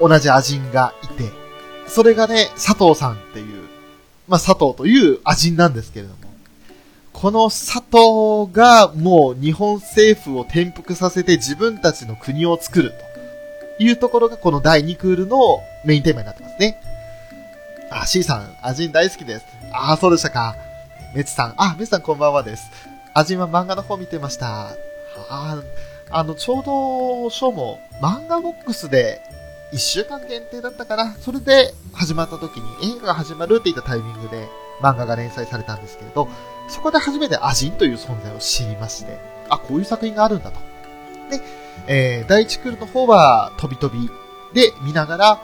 S2: 同じアジンがいて、それがね、佐藤さんっていう、まあ、佐藤というアジンなんですけれども、この佐藤がもう日本政府を転覆させて自分たちの国を作るというところがこの第2クールのメインテーマになってますね。あ、C さん、アジン大好きです。あ、そうでしたか。メツさん、あ、メツさんこんばんはです。アジンは漫画の方見てました。ああの、ちょうど、ショーも漫画ボックスで1週間限定だったかな。それで始まった時に映画が始まるって言ったタイミングで漫画が連載されたんですけれど、そこで初めてアジンという存在を知りまして、あ、こういう作品があるんだと。で、えー、第1クールの方は飛び飛びで見ながら、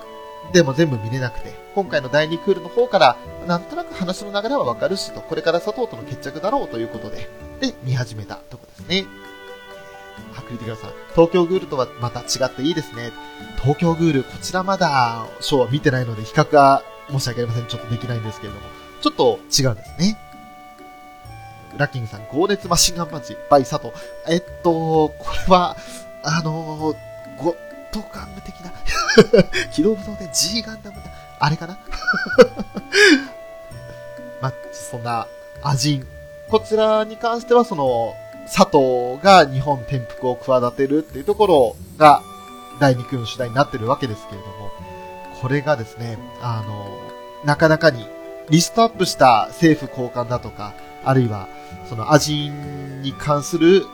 S2: でも全部見れなくて、今回の第2クールの方から、なんとなく話の流れはわかるしと、これから佐藤との決着だろうということで、で、見始めたとこですね。はクリティカルさん、東京グールとはまた違っていいですね。東京グール、こちらまだ、ショーは見てないので、比較は申し訳ありません。ちょっとできないんですけれども、ちょっと違うんですね。ラッキングさん、豪熱マシンガンパンチ、バイ佐藤。えっと、これは、あのー、ゴッドガンム的な、機動武装で G ガンダムだ、あれかな？まあ、そんな、アジン。こちらに関しては、その、佐藤が日本転覆を企てるっていうところが第2区の主題になってるわけですけれども、これがですね、あの、なかなかにリストアップした政府高官だとか、あるいはそのアジンに関する、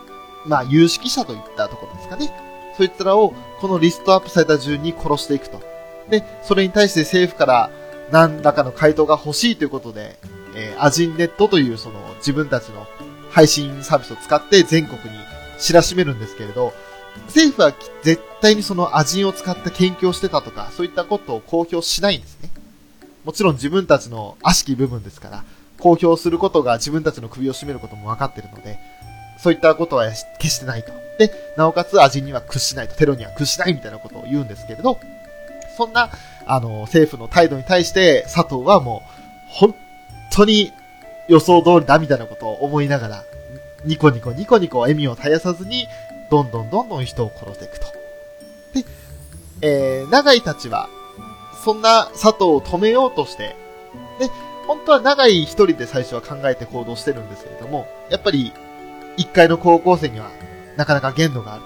S2: まあ、有識者といったところですかね。そういつらをこのリストアップされた順に殺していくと。で、それに対して政府から何らかの回答が欲しいということで、えー、アジンネットというその自分たちの配信サービスを使って全国に知らしめるんですけれど、政府は絶対にそのアジンを使って研究をしてたとか、そういったことを公表しないんですね。もちろん自分たちの悪しき部分ですから、公表することが自分たちの首を絞めることも分かってるので、そういったことは決してないと。で、なおかつ味には屈しないと、テロには屈しないみたいなことを言うんですけれど、そんな、あの、政府の態度に対して佐藤はもう、本当に予想通りだみたいなことを思いながら、ニコニコニコニコ笑みを絶やさずに、どんどんどんどん人を殺していくと。で、えー、長井たちは、そんな佐藤を止めようとして、で、本当は長井一人で最初は考えて行動してるんですけれども、やっぱり、一階の高校生には、なかなか限度がある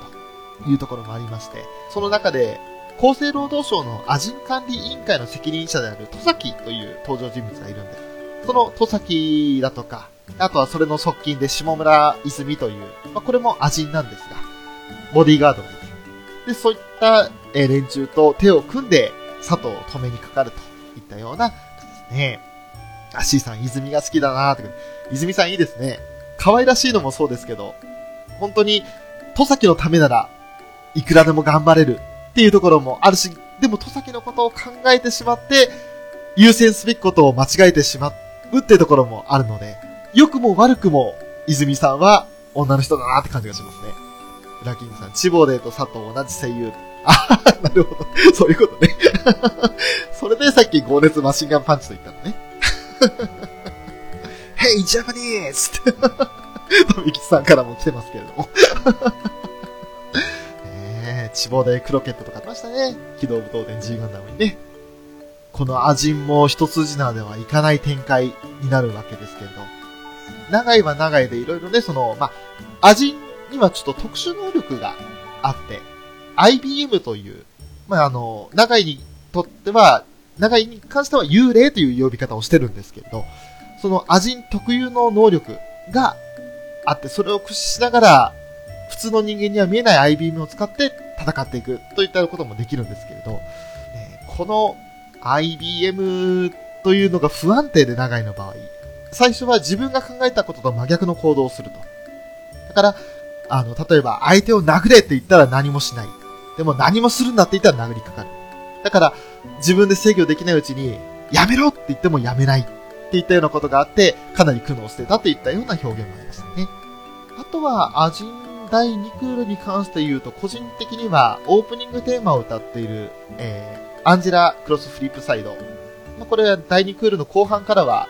S2: というところもありまして、その中で、厚生労働省のアジン管理委員会の責任者である戸崎という登場人物がいるんです。その戸崎だとか、あとはそれの側近で下村泉という、まあ、これもアジンなんですが、ボディーガードがいて、で、そういった、連中と手を組んで佐藤を止めにかかるといったようなですね。あ、C さん、泉が好きだなーって。泉さんいいですね。可愛らしいのもそうですけど、本当に、戸崎のためなら、いくらでも頑張れるっていうところもあるし、でも戸崎のことを考えてしまって、優先すべきことを間違えてしまうっていうところもあるので、良くも悪くも、泉さんは女の人だなって感じがしますね。ラキングさん、チボデーと佐藤同じ声優。あなるほど。そういうことね。それでさっき強烈マシンガンパンチと言ったのね。Hey, Japanese! とみきさんからも来てますけれども。ねえ、地望でクロケットとかありましたね。機動武闘伝 G ガンダムにね。このアジンも一筋縄ではいかない展開になるわけですけれど。長いは長いでいろいろね、その、まあ、アジンにはちょっと特殊能力があって、IBM という、まあ、あの、長井にとっては、長井に関しては幽霊という呼び方をしてるんですけれど、そのアジン特有の能力があって、それを駆使しながら、普通の人間には見えない IBM を使って戦っていくといったこともできるんですけれど、えこの IBM というのが不安定で長いの場合、最初は自分が考えたことと真逆の行動をすると。だから、あの、例えば相手を殴れって言ったら何もしない。でも何もするんだって言ったら殴りかかる。だから、自分で制御できないうちに、やめろって言ってもやめないっていったようなことがあって、かなり苦悩してたといったような表現もありましたね。あとは、アジン第2クールに関して言うと、個人的にはオープニングテーマを歌っている、えー、アンジェラ・クロスフリップサイド。まあ、これは第2クールの後半からは、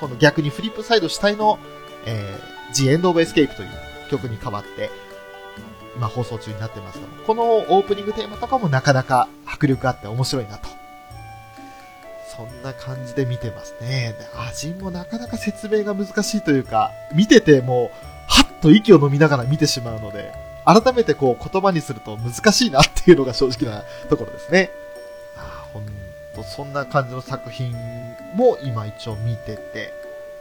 S2: この逆にフリップサイド主体の、えー、The End of Escape という曲に変わって、今放送中になってますが、このオープニングテーマとかもなかなか迫力あって面白いなと。そんな感じで見てますね。で、味もなかなか説明が難しいというか、見ててもう、はっと息を飲みながら見てしまうので、改めてこう言葉にすると難しいなっていうのが正直なところですね。あほんと、そんな感じの作品も今一応見てて、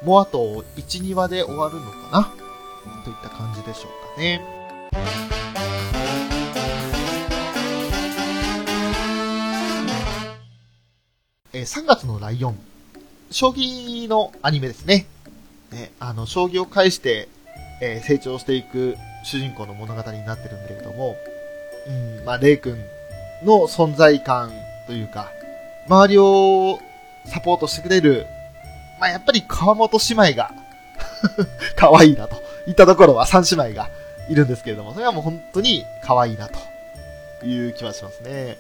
S2: もうあと1、2話で終わるのかな？といった感じでしょうかね。えー、3月のライオン。将棋のアニメですね。ね、あの、将棋を介して、えー、成長していく主人公の物語になってるんだけれども、うん、まあ、レイ君の存在感というか、周りをサポートしてくれる、まあ、やっぱり川本姉妹が 可愛いなといったところは3姉妹がいるんですけれども、それはもう本当に可愛いなという気はしますね。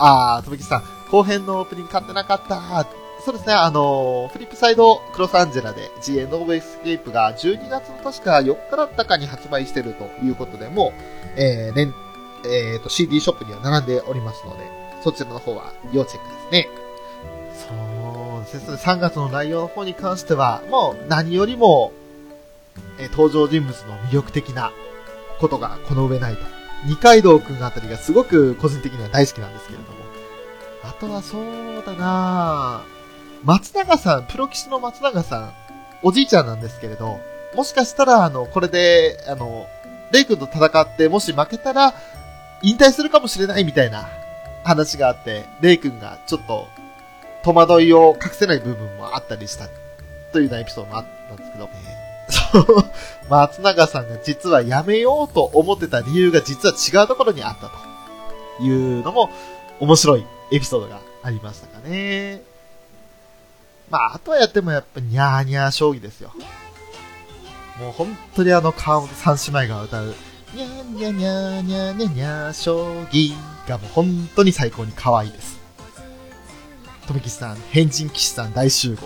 S2: あー、とめきさん、後編のオープニング買ってなかった。そうですね、あのフリップサイドクロスアンジェラで G エンドオブエスケープが12月の確か4日だったかに発売してるということで、もう、えー、ね、えー、と、CD ショップには並んでおりますので、そちらの方は要チェックですね。そうですね、3月の内容の方に関しては、もう何よりも、えー、登場人物の魅力的なことがこの上ないと。二階堂くんあたりがすごく個人的には大好きなんですけれども。あとはそうだな松永さん、プロ棋士の松永さん、おじいちゃんなんですけれど、もしかしたら、あの、これで、あの、レイ君と戦って、もし負けたら、引退するかもしれないみたいな話があって、レイ君がちょっと、戸惑いを隠せない部分もあったりした、というようなエピソードもあったんですけど、そう、松永さんが実は辞めようと思ってた理由が実は違うところにあったというのも面白いエピソードがありましたかね。まあ、あとはやってもやっぱニャーニャー将棋ですよ。もう本当にあの川本三姉妹が歌う、ニャーニャーニャーニャーニャーニャー将棋がもう本当に最高に可愛いです。とめきさん、変人騎士さん大集合。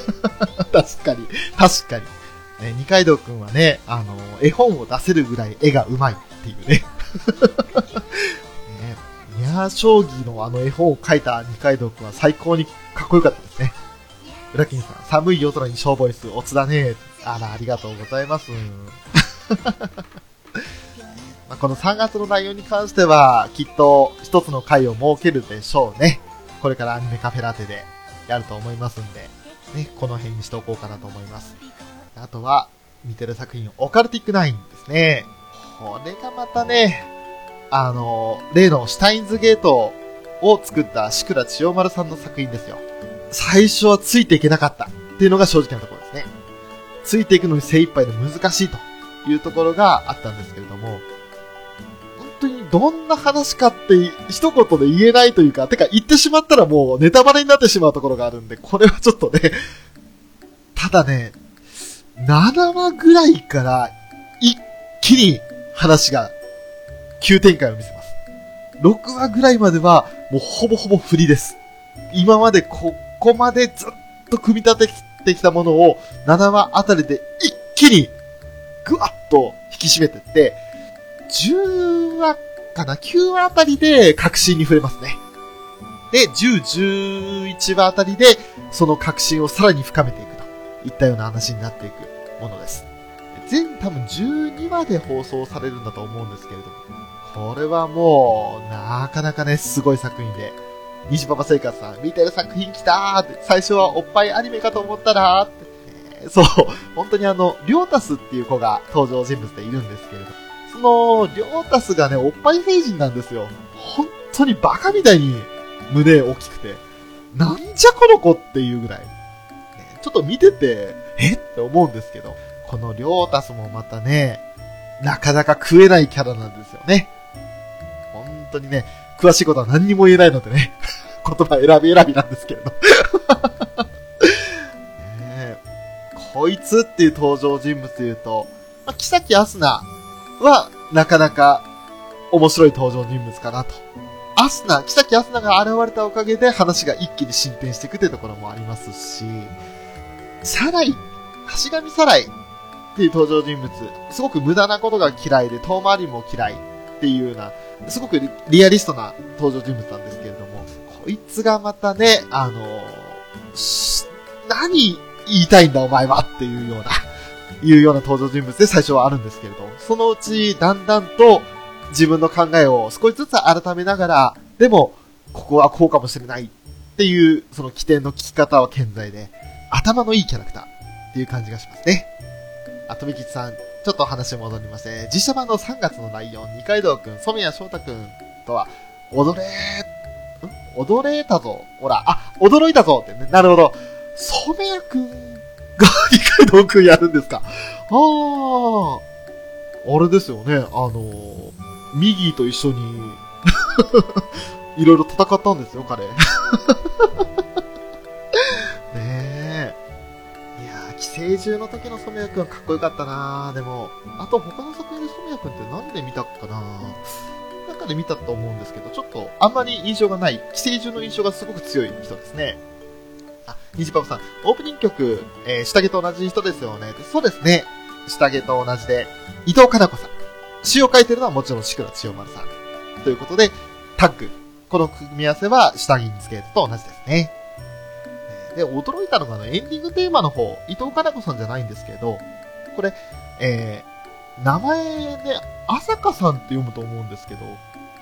S2: 確かに、確かに。ね、二階堂くんはね、あの、絵本を出せるぐらい絵が上手いっていうね。ねニャー将棋のあの絵本を描いた二階堂くんは最高にかっこよかったですね。裏金さん、寒い夜空に小ボイス、おつだね。あら、ありがとうございます。まあこの3月の内容に関しては、きっと一つの回を設けるでしょうね。これからアニメカフェラテでやると思いますんで、ね、この辺にしておこうかなと思います。あとは、見てる作品、オカルティックナインですね。これがまたね、あの、例のシュタインズゲートを作ったシクラ千代丸さんの作品ですよ。最初はついていけなかったっていうのが正直なところですね。ついていくのに精一杯で難しいというところがあったんですけれども、本当にどんな話かって一言で言えないというか、てか言ってしまったらもうネタバレになってしまうところがあるんで、これはちょっとね、ただね、7話ぐらいから一気に話が急展開を見せます。6話ぐらいまではもうほぼほぼ振りです。今までここまでずっと組み立ててきたものを7話あたりで一気にぐわっと引き締めてって、10話かな ?9 話あたりで確信に触れますね。で、10、11話あたりでその確信をさらに深めていくいったような話になっていくものです。全多分12話で放送されるんだと思うんですけれども、これはもう、なかなかね、すごい作品で、西パパ生活さん、見てる作品来たーって、最初はおっぱいアニメかと思ったらーって、えー、そう、本当にあの、りょうたすっていう子が登場人物でいるんですけれど、その、りょうたすがね、おっぱい成人なんですよ。本当にバカみたいに胸大きくて、なんじゃこの子っていうぐらい。ね、ちょっと見てて、え？って思うんですけど、このりょうたすもまたね、なかなか食えないキャラなんですよね。本当にね、詳しいことは何にも言えないのでね、言葉選び選びなんですけれどね。こいつっていう登場人物で言うと、まあ、木崎アスナはなかなか面白い登場人物かなと。アスナ、木崎アスナが現れたおかげで話が一気に進展していくというところもありますし、サライ、橋上サライ。っていう登場人物、すごく無駄なことが嫌いで遠回りも嫌いっていうようなすごくリアリストな登場人物なんですけれども、こいつがまたね、あの何言いたいんだお前はっていうような、いうような登場人物で最初はあるんですけれど、そのうちだんだんと自分の考えを少しずつ改めながら、でも、ここはこうかもしれないっていう、その起点の聞き方は健在で、頭のいいキャラクターっていう感じがしますね。あとみきちさん、ちょっと話戻りまして、実写版の3月の内容、二階堂くん、染谷翔太くんとは、踊れー、ん？踊れたぞ。ほら、あ、驚いたぞってね。なるほど。染谷くんが 二階堂くんやるんですか。あー。あれですよね。あのー、ミギーと一緒に いろいろ戦ったんですよ、彼。寄生獣の時の染谷くんかっこよかったなでも、あと他の作品で染谷くんって何で見たかななんかで見たと思うんですけど、ちょっとあんまり印象がない、寄生獣の印象がすごく強い人ですね。あ、ニジパパさん、オープニング曲、えー、下着と同じ人ですよね。そうですね。下着と同じで、伊藤かな子さん。詩を書いてるのはもちろんシクラ千代丸さん。ということで、タッグ。この組み合わせは下着につけると同じですね。で、驚いたのが、ね、エンディングテーマの方、伊藤かな子さんじゃないんですけど、これ、えー、名前ね、朝香さんって読むと思うんですけど、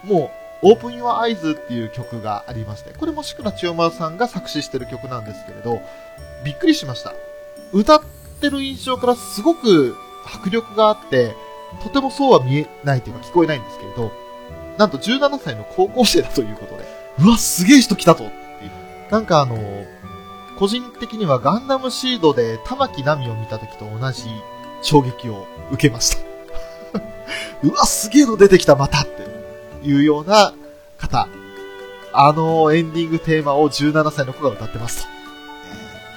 S2: もう、Open Your Eyes っていう曲がありまして、これも志倉千代丸さんが作詞してる曲なんですけれど、びっくりしました。歌ってる印象からすごく迫力があって、とてもそうは見えないというか聞こえないんですけれど、なんと17歳の高校生だということで、うわ、すげえ人来たぞっていう。なんかあの、個人的にはガンダムシードで玉木奈美を見た時と同じ衝撃を受けました うわ、すげえの出てきた、またっていうような方。あのエンディングテーマを17歳の子が歌ってます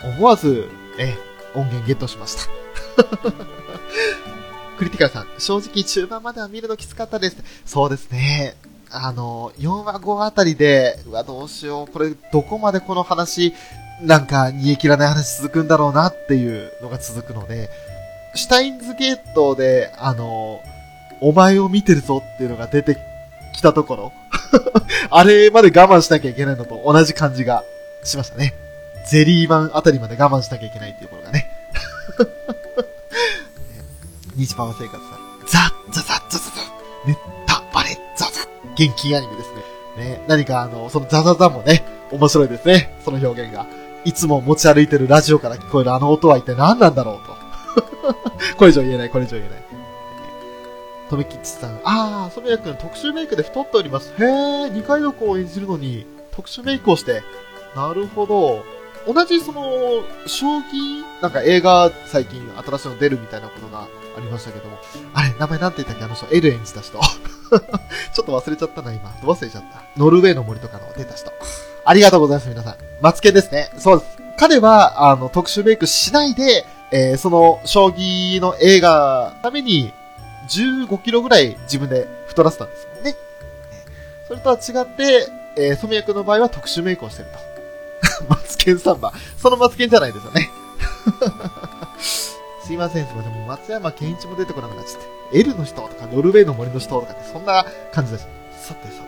S2: と。思わず、え、音源ゲットしました。クリティカルさん、正直中盤までは見るのきつかったです。そうですね。あの、4話5話あたりで、うわ、どうしよう、これ、どこまでこの話、なんか、煮え切らない話続くんだろうなっていうのが続くので、シュタインズゲートで、あの、お前を見てるぞっていうのが出てきたところ、あれまで我慢しなきゃいけないのと同じ感じがしましたね。ゼリーマンあたりまで我慢しなきゃいけないっていうことがね。日パワ生活さん。ザッザザッザザザッネタバレザザッ現金アニメですね。ね、何かあの、そのザザザもね、面白いですね。その表現が。いつも持ち歩いてるラジオから聞こえるあの音は一体何なんだろうと。これ以上言えない、これ以上言えない。とめきちさん、ああ、染谷くん特殊メイクで太っております。へえ、二階堂を演じるのに特殊メイクをして。なるほど。同じその、将棋、なんか映画最近新しいの出るみたいなことがありましたけども。あれ、名前なんて言ったっけ？あの人、エル演じた人。ちょっと忘れちゃったな、今。忘れちゃった。ノルウェーの森とかの出た人。ありがとうございます、皆さん。マツケンですね。そうです。彼は、あの、特殊メイクしないで、えー、その、将棋の映画のために、15キロぐらい自分で太らせたんですよね。それとは違って、えー、染役の場合は特殊メイクをしてると。マツケンサンバ。そのマツケンじゃないですよね。すいません、すいません。もう松山健一も出てこなくなっちゃって。L の人とか、ノルウェーの森の人とかって、そんな感じです。さてさて。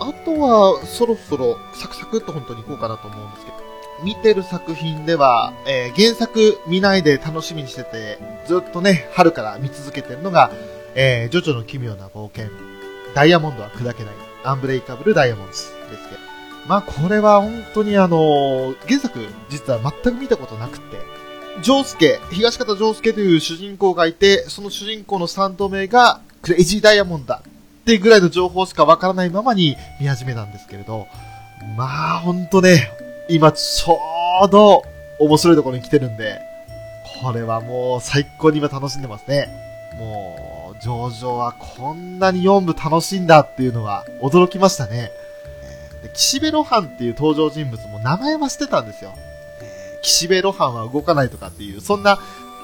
S2: あとは、そろそろ、サクサクっと本当に行こうかなと思うんですけど。見てる作品では、えー、原作見ないで楽しみにしてて、ずっとね、春から見続けてるのが、えー、ジョジョの奇妙な冒険、ダイヤモンドは砕けない、アンブレイカブルダイヤモンドですけど。まあ、これは本当にあのー、原作、実は全く見たことなくて、ジョースケ、東方ジョースケという主人公がいて、その主人公の3度目が、クレイジーダイヤモンドだってぐらいの情報しかわからないままに見始めたんですけれど、まあ、ほんとね、今ちょうど面白いところに来てるんで、これはもう最高に今楽しんでますね。もう、ジョジョはこんなに4部楽しいんだっていうのは驚きましたね。で岸辺露伴っていう登場人物も名前はしてたんですよ。岸辺露伴は動かないとかっていう、そんな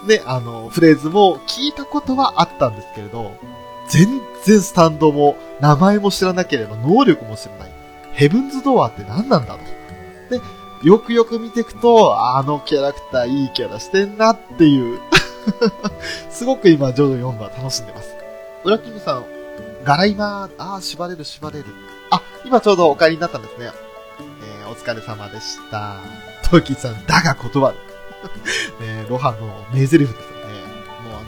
S2: ね、あの、フレーズも聞いたことはあったんですけれど、全然スタンドも名前も知らなければ能力も知らない。ヘブンズドアって何なんだと。で、よくよく見ていくと、あのキャラクターいいキャラしてんなっていう すごく今、ジョジョ4番楽しんでます。ウラキムさん、ガライマー、ああ、縛れる縛れる。あ、今ちょうどお帰りになったんですね。えー、お疲れ様でした。トキさん、だが断る。ね ロハの名台詞です。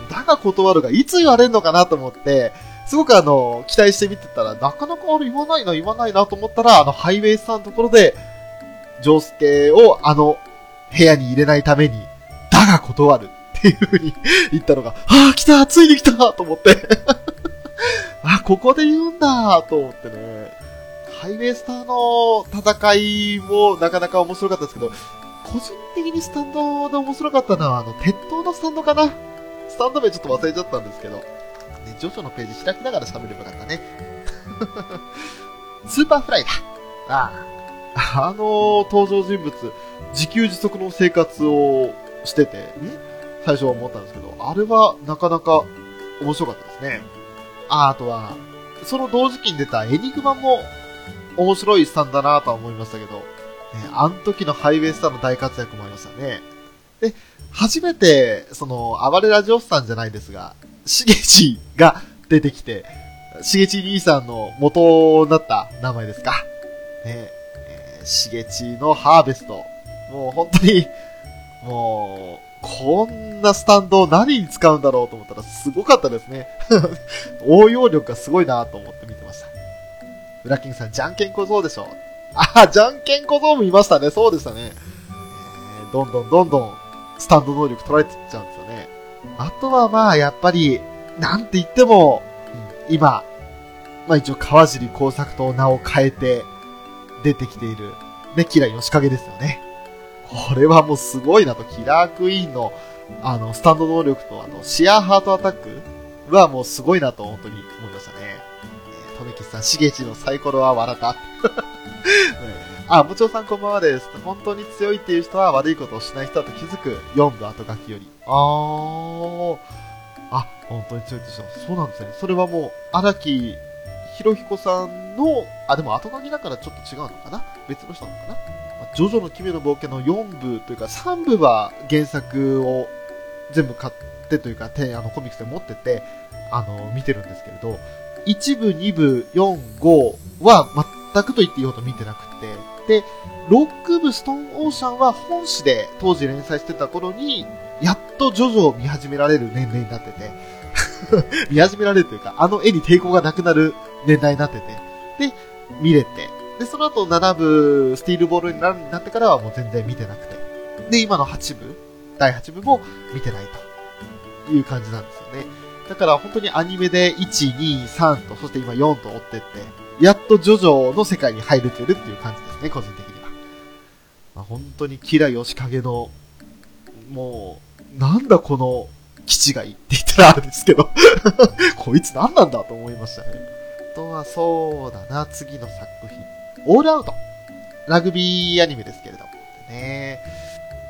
S2: だが断るがいつ言われるのかなと思って、すごくあの、期待して見てたら、なかなかあれ言わないな、言わないなと思ったら、あの、ハイウェイさんのところで、ジョースケをあの、部屋に入れないために、だが断るっていう風に 言ったのが、ああ、来たついに来たと思って あ、ここで言うんだと思ってね。ハイウェイスターの戦いもなかなか面白かったですけど、個人的にスタンドで面白かったのは、あの、鉄塔のスタンドかなスタンド名ちょっと忘れちゃったんですけど、ね、ジョジョのページ開きながら喋ればよかったね。スーパーフライだ。ああ。あの登場人物、自給自足の生活をしてて、ん？最初は思ったんですけど、あれはなかなか面白かったですね。あ、あとは、その同時期に出たエニグマも面白いスタンだなとは思いましたけど、ね、あの時のハイウェイスターの大活躍もありましたね。で、初めて、その、暴れラジオスさんじゃないですが、しげちが出てきて、しげち兄さんの元になった名前ですか。ね、えー、しげちのハーベスト。もう本当に、もう、こんなスタンドを何に使うんだろうと思ったらすごかったですね。応用力がすごいなと思って見てました。ウラキングさん、じゃんけん小僧でしょあ、じゃんけん小僧もいましたね。そうでしたね。えー、どんどんどんどんスタンド能力取られていっちゃうんですよね。あとはまあ、やっぱり、なんて言っても、うん、今、まあ一応川尻工作と名を変えて出てきている、ね、キラヨシカゲですよね。これはもうすごいなと、キラークイーンの、あの、スタンド能力と、あの、シアーハートアタックはもうすごいなと本当に思いましたね。えー、トメキさん、しげちのサイコロは笑った。ね、あ、もちろさんこんばんはです。本当に強いっていう人は悪いことをしない人だと気づく4部後書きより。あー。あ、本当に強いって人はそうなんですね。それはもう、荒木博彦さんの、あ、でも後書きだからちょっと違うのかな別の人なのかな、まあジョジョの奇妙な冒険の4部というか3部は原作を全部買ってというか、てあのコミックスで持ってて、あの、見てるんですけれど、1部、2部、4、5は全くと言っていいほど見てなくて、で、6部ストーンオーシャンは本誌で当時連載してた頃に、やっとジョジョを見始められる年齢になってて、見始められるというか、あの絵に抵抗がなくなる年代になってて、で、見れて、で、その後7部スティールボールになってからはもう全然見てなくて、で、今の8部、第8部も見てないという感じなんですよね。だから本当にアニメで1、2、3と、そして今4と追ってって、やっとジョジョの世界に入れてるっていう感じですね、個人的には。まあ、本当にキラヨシカゲの、もう、なんだこの基地がいいって言ったらあれですけど、こいつ何なんだと思いましたね。あとはそうだな、次の作品。オールアウト。ラグビーアニメですけれども。ね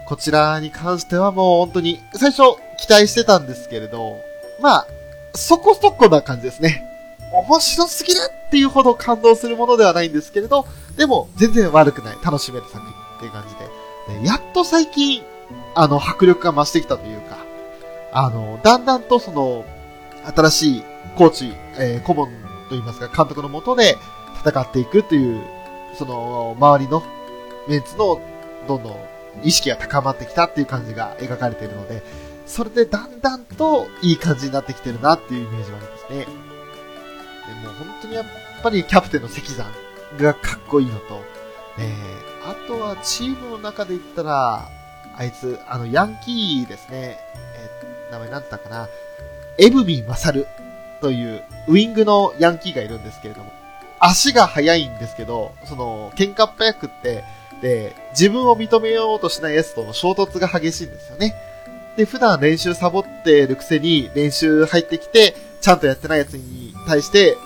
S2: こちらに関してはもう本当に、最初期待してたんですけれど、まあ、そこそこな感じですね。面白すぎるっていうほど感動するものではないんですけれど、でも全然悪くない、楽しめる作品っていう感じで。でやっと最近、あの、迫力が増してきたというか、あの、だんだんとその、新しいコーチ、えー顧問といいますか、監督のもとで戦っていくという、その、周りのメンツの、どんどん意識が高まってきたっていう感じが描かれているので、それでだんだんといい感じになってきてるなっていうイメージがありますね。本当にやっぱりキャプテンの関山がかっこいいのと、えー、あとはチームの中で言ったら、あいつ、あの、ヤンキーですね。えー名前なんだったかな。エブミマサルというウィングのヤンキーがいるんですけれども、足が速いんですけど、その、喧嘩っ早くって、で、自分を認めようとしない奴との衝突が激しいんですよね。で、普段練習サボってるくせに練習入ってきて、ちゃんとやってない奴に対して、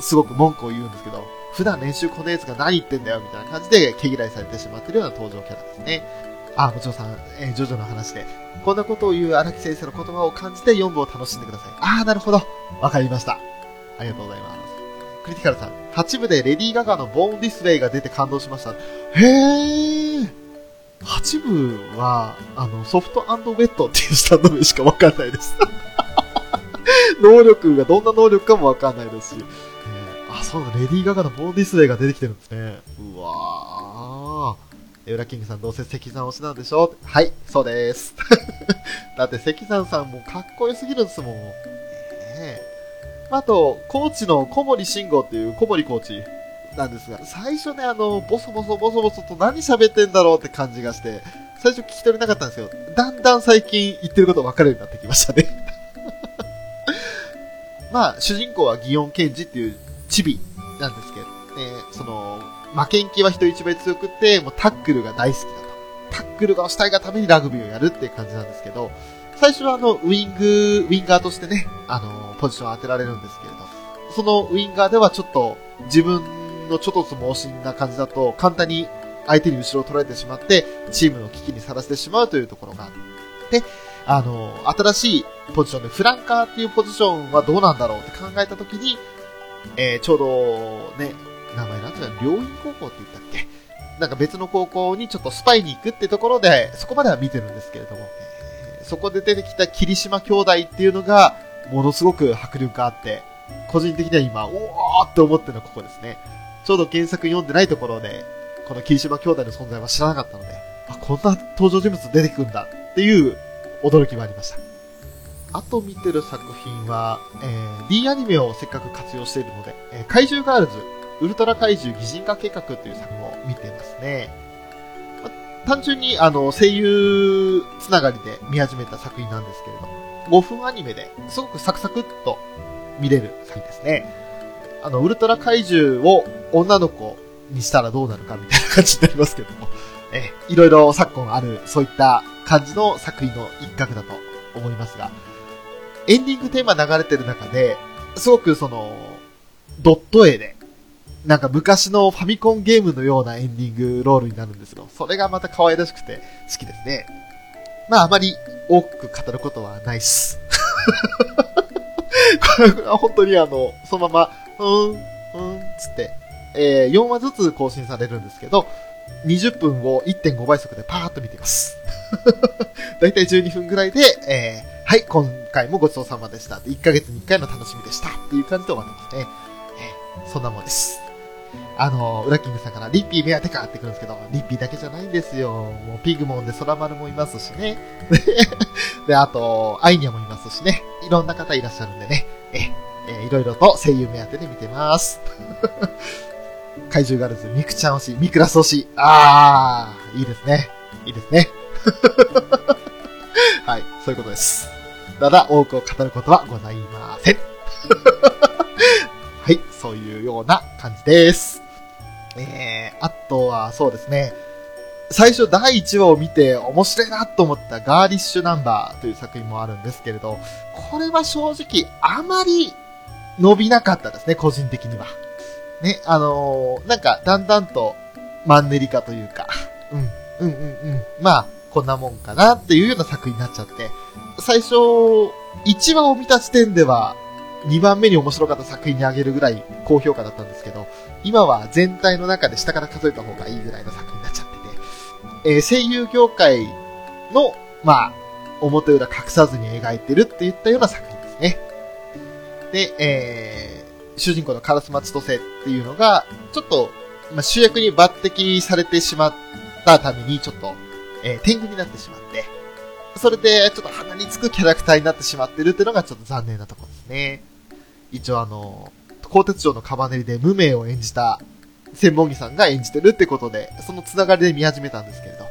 S2: すごく文句を言うんですけど、普段練習この奴が何言ってんだよみたいな感じで毛嫌いされてしまってるような登場キャラですね。あ、もちろんさん、えージョジョの話で、こんなことを言う荒木先生の言葉を感じて4部を楽しんでください。あー、なるほど。わかりました。ありがとうございます。クリティカルさん、8部でレディー・ガガのボーン・ディスウェイが出て感動しました。へー。8部は、あの、ソフトウェットっていうスタンド名しかわかんないです。能力がどんな能力かもわかんないですし。そうだ、レディー・ガガのボーン・ディスウェイが出てきてるんですね。うわー。エウラキングさんどうせ関さん推しなんでしょ？はい、そうです。だって関さんさんもかっこよすぎるんですもん。ねえあと、コーチの小森慎吾っていう小森コーチなんですが、最初ね、あの、ボソボソボソボソと何喋ってんだろうって感じがして、最初聞き取れなかったんですけど、だんだん最近言ってること分かるようになってきましたね。まあ、主人公は祇園健治っていうチビなんですけど、ね、その、負けん気は人一倍強くって、もうタックルが大好きだと。タックルがしたいがためにラグビーをやるっていう感じなんですけど、最初はあの、ウィング、ウィンガーとしてね、あの、ポジションを当てられるんですけれど、そのウィンガーではちょっと、自分のちょっとつ盲信な感じだと、簡単に相手に後ろを取られてしまって、チームの危機にさらしてしまうというところがあって、あの、新しいポジションで、フランカーっていうポジションはどうなんだろうって考えたときに、えーちょうど、ね、名前なんていうの、両院高校って言ったっけ？なんか別の高校にちょっとスパイに行くってところで、そこまでは見てるんですけれども、えーそこで出てきた霧島兄弟っていうのが、ものすごく迫力があって、個人的には今、おーって思ってるのはここですね。ちょうど原作読んでないところで、この霧島兄弟の存在は知らなかったので、あ、こんな登場人物出てくるんだっていう驚きもありました。あと見てる作品は、えー、D アニメをせっかく活用しているので、えー怪獣ガールズ、ウルトラ怪獣擬人化計画という作品を見てますね。ま単純に、あの、声優つながりで見始めた作品なんですけれども、5分アニメですごくサクサクっと見れる作品ですね。あの、ウルトラ怪獣を女の子にしたらどうなるかみたいな感じになりますけども、えーいろいろ昨今ある、そういった感じの作品の一角だと思いますが、エンディングテーマ流れてる中で、すごくその、ドット絵で、なんか昔のファミコンゲームのようなエンディングロールになるんですけど、それがまた可愛らしくて好きですね。まああまり多く語ることはないっす。これは本当にあの、そのまま、うん、うん、つって、えー、4話ずつ更新されるんですけど、20分を1.5倍速でパーッと見ています。だいたい12分ぐらいで、えー、はい、今回もごちそうさまでした。1ヶ月に1回の楽しみでした。っていう感じで終わってますね。えー、そんなもんです。あの、ウラキングさんからリッピー目当てかってくるんですけど、リッピーだけじゃないんですよ。もうピグモンで空丸もいますしね。で、あと、アイニャもいますしね。いろんな方いらっしゃるんでね。え、えいろいろと声優目当てで見てます。怪獣ガールズ、ミクちゃん推し、ミクラス推し。あー、いいですね。いいですね。はい、そういうことです。ただ、多くを語ることはございません。はい、そういうような感じです。えー、あとはそうですね。最初第1話を見て面白いなと思ったガーリッシュナンバーという作品もあるんですけれど、これは正直あまり伸びなかったですね、個人的には。ね、あのー、なんかだんだんとマンネリ化というか、うん、うんうんうん。まあ、こんなもんかなっていうような作品になっちゃって、最初、1話を見た時点では2番目に面白かった作品にあげるぐらい高評価だったんですけど、今は全体の中で下から数えた方がいいぐらいの作品になっちゃってて、えー、声優業界の、まあ、表裏隠さずに描いてるっていったような作品ですね。で、えー、主人公のカラスマチトセっていうのが、ちょっと、まあ、主役に抜擢されてしまったために、ちょっと、えー、天狗になってしまって、それで、ちょっと鼻につくキャラクターになってしまってるっていうのがちょっと残念なところですね。一応あの、鋼鉄城のカバネリで無名を演じた専門技さんが演じてるってことで、そのつながりで見始めたんですけれど、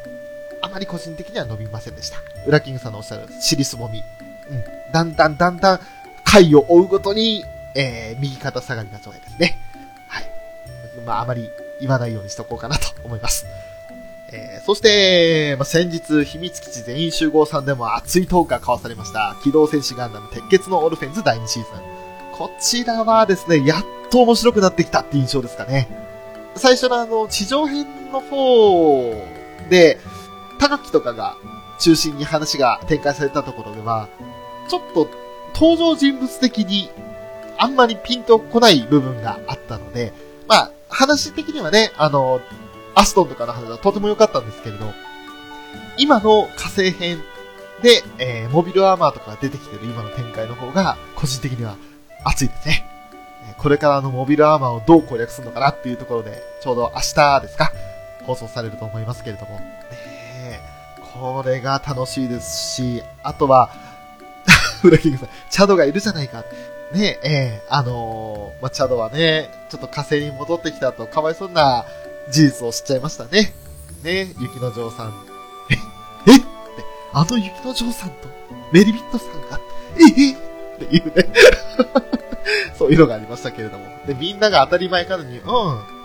S2: あまり個人的には伸びませんでした。ウラキングさんのおっしゃる尻すぼみ。うん。だんだんだんだん回を追うごとに、えー、右肩下がりな状態ですね。はい。まあ、あまり言わないようにしとこうかなと思います。えー、そして、まあ、先日、秘密基地全員集合さんでも熱いトークが交わされました、機動戦士ガンダム鉄血のオルフェンズ第2シーズン。こちらはですね、やっと面白くなってきたって印象ですかね。最初のあの、地上編の方で、高木とかが中心に話が展開されたところでは、ちょっと登場人物的にあんまりピンとこない部分があったので、まあ、話的にはね、あの、アストンとかの話はとても良かったんですけれど、今の火星編で、えー、モビルアーマーとかが出てきてる今の展開の方が、個人的には熱いですね。これからのモビルアーマーをどう攻略するのかなっていうところで、ちょうど明日ですか放送されると思いますけれども。ねこれが楽しいですし、あとは、フラキングさん、チャドがいるじゃないか。ねえ、えー、あのー、まあ、チャドはね、ちょっと火星に戻ってきたと、かわいそうな事実を知っちゃいましたね。ね雪の女王さん。え、えって、あの雪の女王さんと、メリビットさんが、ええっていうね そういうのがありましたけれども。で、みんなが当たり前かのに、うん、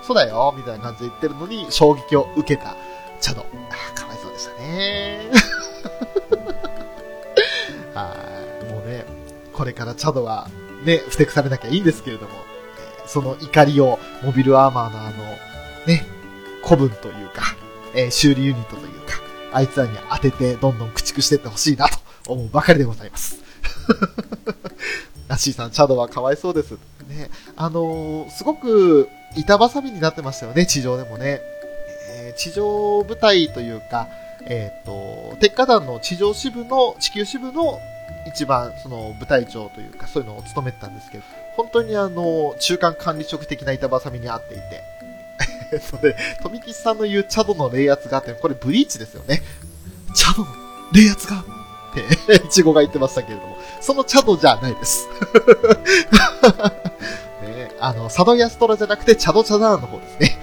S2: そうだよ、みたいな感じで言ってるのに、衝撃を受けたチャド。あかわいそうでしたね。はい。もうね、これからチャドは、ね、ふてくされなきゃいいんですけれども、その怒りをモビルアーマーのあの、ね、古文というか、えー、修理ユニットというか、あいつらに当ててどんどん駆逐していってほしいなと思うばかりでございます。ラッシーさん、チャドはかわいそうです。ね、あのー、すごく板挟みになってましたよね、地上でもね。えー、地上部隊というか、えっ、ー、と、鉄火団の地上支部の、地球支部の一番、その、部隊長というか、そういうのを務めてたんですけど、本当にあの、中間管理職的な板挟みにあっていて、それ、富吉さんの言うチャドの冷圧があって、これブリーチですよね。チャドの冷圧がって、イチゴが言ってましたけれども、そのチャドじゃないです。ね、あの、サドヤストラじゃなくて、チャドチャダーの方ですね。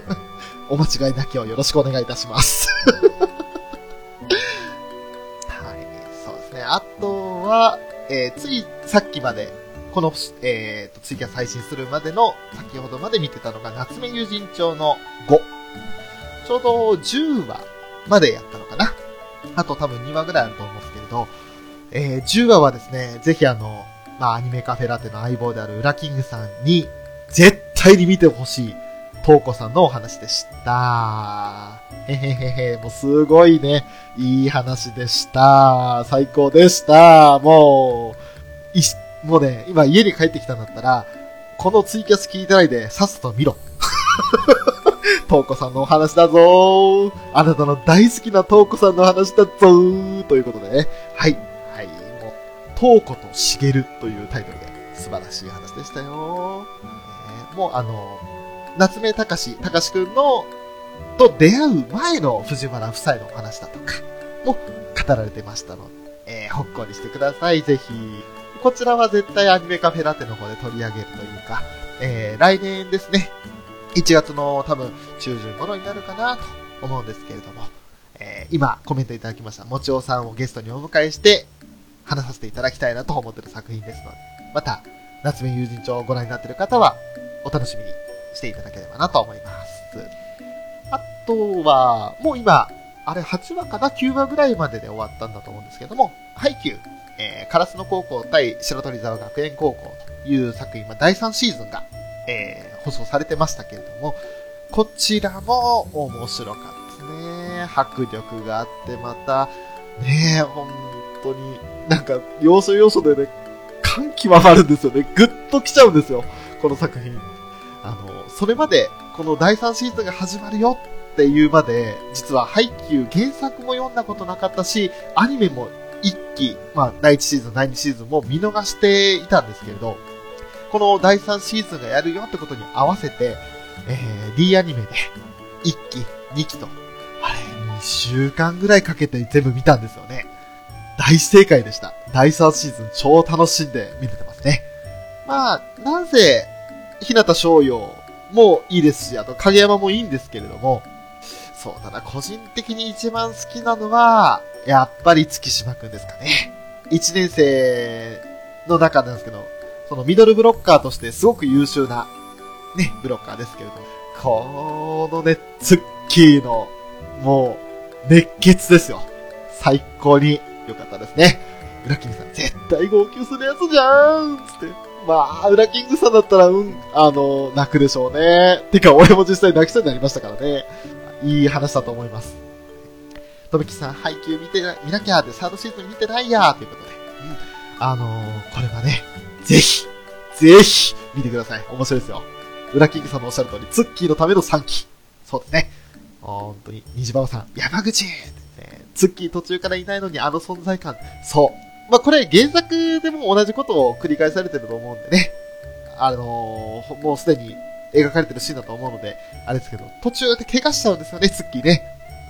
S2: お間違いなきをよろしくお願いいたします。あとは、えー、ついさっきまで、この、えー、と、ツイキャス配信するまでの、先ほどまで見てたのが、夏目友人帳の5。ちょうど10話までやったのかな。あと多分2話ぐらいあると思うんですけれど、えー、10話はですね、ぜひあの、まあ、アニメカフェラテの相棒であるウラキングさんに、絶対に見てほしい、トーコさんのお話でした。へへへへ、もうすごいね、いい話でした。最高でした。もう、いし、もうね、今家に帰ってきたんだったら、このツイキャス聞いてないで、さっさと見ろ。トーコさんのお話だぞー。あなたの大好きなトーコさんの話だぞー。ということでね。はい。はい。もう、トーコとしげるというタイトルで素晴らしい話でしたよ。えーもうあの、夏目隆史、隆史くんの、と出会う前の藤原夫妻のお話だとか、も語られてましたので、えーほっこりしてください、ぜひ。こちらは絶対アニメカフェラテの方で取り上げるというか、えー来年ですね、1月の多分中旬頃になるかなと思うんですけれども、えー今コメントいただきました、もちおさんをゲストにお迎えして話させていただきたいなと思ってる作品ですので、また、夏目友人帳をご覧になっている方は、お楽しみにしていただければなと思います。あとは、もう今、あれ8話かな ?9 話ぐらいまでで終わったんだと思うんですけども、ハイキュー、えー、カラスの高校対白鳥沢学園高校という作品、まあ、第3シーズンが、えー放送されてましたけれども、こちらも面白かったですね。迫力があって、また、ねえ、本当に、なんか、要所要所でね、感極まるんですよね。ぐっと来ちゃうんですよ。この作品。それまで、この第3シーズンが始まるよっていうまで、実はハイキュー原作も読んだことなかったし、アニメも一期、まあ、第1シーズン、第2シーズンも見逃していたんですけれど、この第3シーズンがやるよってことに合わせて、えー、D アニメで、1期、2期と、あれ、2週間ぐらいかけて全部見たんですよね。大正解でした。第3シーズン超楽しんで見れてますね。まあ、なぜ、日向翔陽もいいですし、あと影山もいいんですけれども、そうただ、個人的に一番好きなのは、やっぱり月島くんですかね。1年生の中なんですけど、そのミドルブロッカーとしてすごく優秀な、ね、ブロッカーですけれども、このね、ツッキーの、もう、熱血ですよ。最高に良かったですね。ウラキングさん、絶対号泣するやつじゃーんつって。まあ、ウラキングさんだったら、うん、あの、泣くでしょうね。てか、俺も実際泣きそうになりましたからね。いい話だと思います。とめきさん、配給見てな、見なきゃで、サードシーズン見てないやということで。うん。あのーこれはね、ぜひ、ぜひ、見てください。面白いですよ。ウラキングさんのおっしゃる通り、ツッキーのための3期。そうですね。本当に、虹馬さん、山口、ね、ツッキー途中からいないのにあの存在感。そう。まあ、これ原作でも同じことを繰り返されてると思うんでね。あのーもうすでに描かれてるシーンだと思うので、あれですけど、途中で怪我しちゃうんですよね、ツッキーね。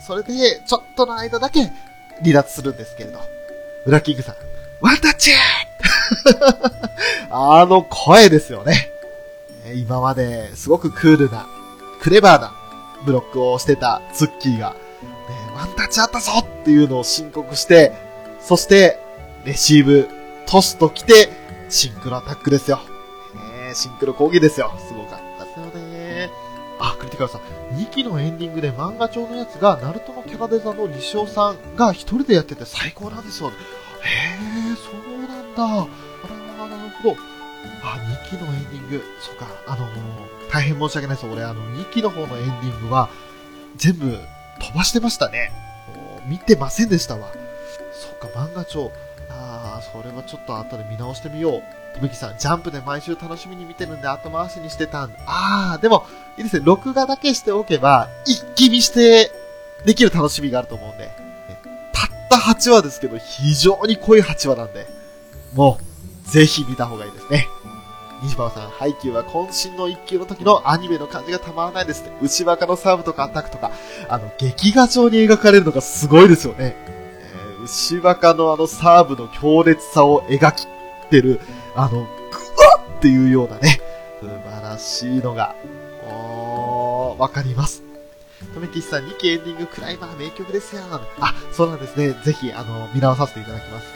S2: それで、ちょっとの間だけ離脱するんですけれど。ウラキングさん、ワンタッチ あの声ですよね。今まですごくクールな、クレバーなブロックをしてたツッキーが、ね、ワンタッチあったぞっていうのを申告して、そして、レシーブ、トスと来て、シンクロアタックですよ。ねシンクロ攻撃ですよ。すごかったですよね。あ、クリティカルさん。2期のエンディングで漫画調のやつが、ナルトのキャラデザの西尾さんが一人でやってて最高なんですよ。へえ、そうなんだ。あら、なるほど。あ、2期のエンディング。そうか、あの大変申し訳ないです。俺、あの、2期の方のエンディングは、全部飛ばしてましたね。見てませんでしたわ。そうか、漫画帳。ああ、それはちょっと後で見直してみよう。とめきさん、ジャンプで毎週楽しみに見てるんで後回しにしてたんで。ああ、でも、いいですね。録画だけしておけば、一気見して、できる楽しみがあると思うんで。たった8話ですけど、非常に濃い8話なんで、もう、ぜひ見た方がいいですね。西川さん、ハイキューは渾身の一級の時のアニメの感じがたまらないですね。内若のサーブとかアタックとか、あの、劇画上に描かれるのがすごいですよね。えー、牛若のあのサーブの強烈さを描きてる、あの、グワッっていうようなね、素晴らしいのが、おー、わかります。とめきしさん、2期エンディングクライマー名曲ですよ。あ、そうなんですね。ぜひ、あの、見直させていただきます。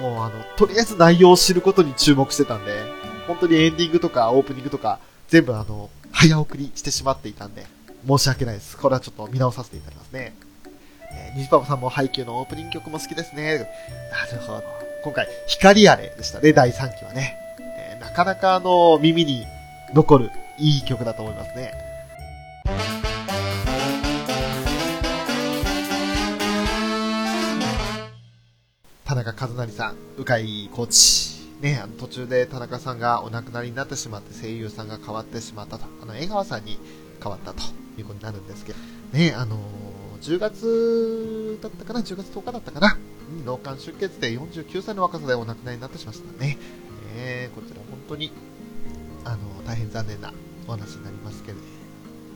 S2: もう、あの、とりあえず内容を知ることに注目してたんで、本当にエンディングとかオープニングとか、全部あの、早送りしてしまっていたんで、申し訳ないです。これはちょっと見直させていただきますね。えー、虹パパさんもハイキューのオープニング曲も好きですね。なるほど。今回、光あれでしたね、第3期はね。えーなかなかあの、耳に残るいい曲だと思いますね。田中和成さん、鵜飼コーチ。ね、あの途中で田中さんがお亡くなりになってしまって声優さんが変わってしまったと。あの、江川さんに変わったということになるんですけど、ね、あのー、10月だったかな ?10 月10日だったかな？脳幹出血で49歳の若さでお亡くなりになってしましたね。えー、こちら本当に、あの、大変残念なお話になりますけれど、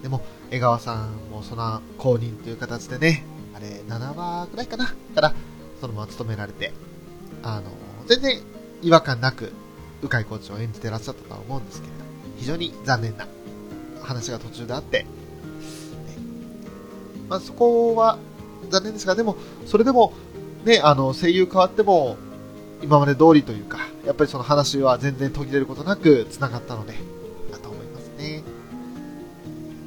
S2: でも、江川さんもその公認という形でね、あれ、7話くらいかな？から、そのまま務められて、あの、全然違和感なく、鵜飼コーチを演じてらっしゃったとは思うんですけれど、非常に残念な話が途中であって、まあ、そこは残念ですが、でも、それでも、ね、あの、声優変わっても、今まで通りというか、やっぱりその話は全然途切れることなく繋がったので、だと思いますね。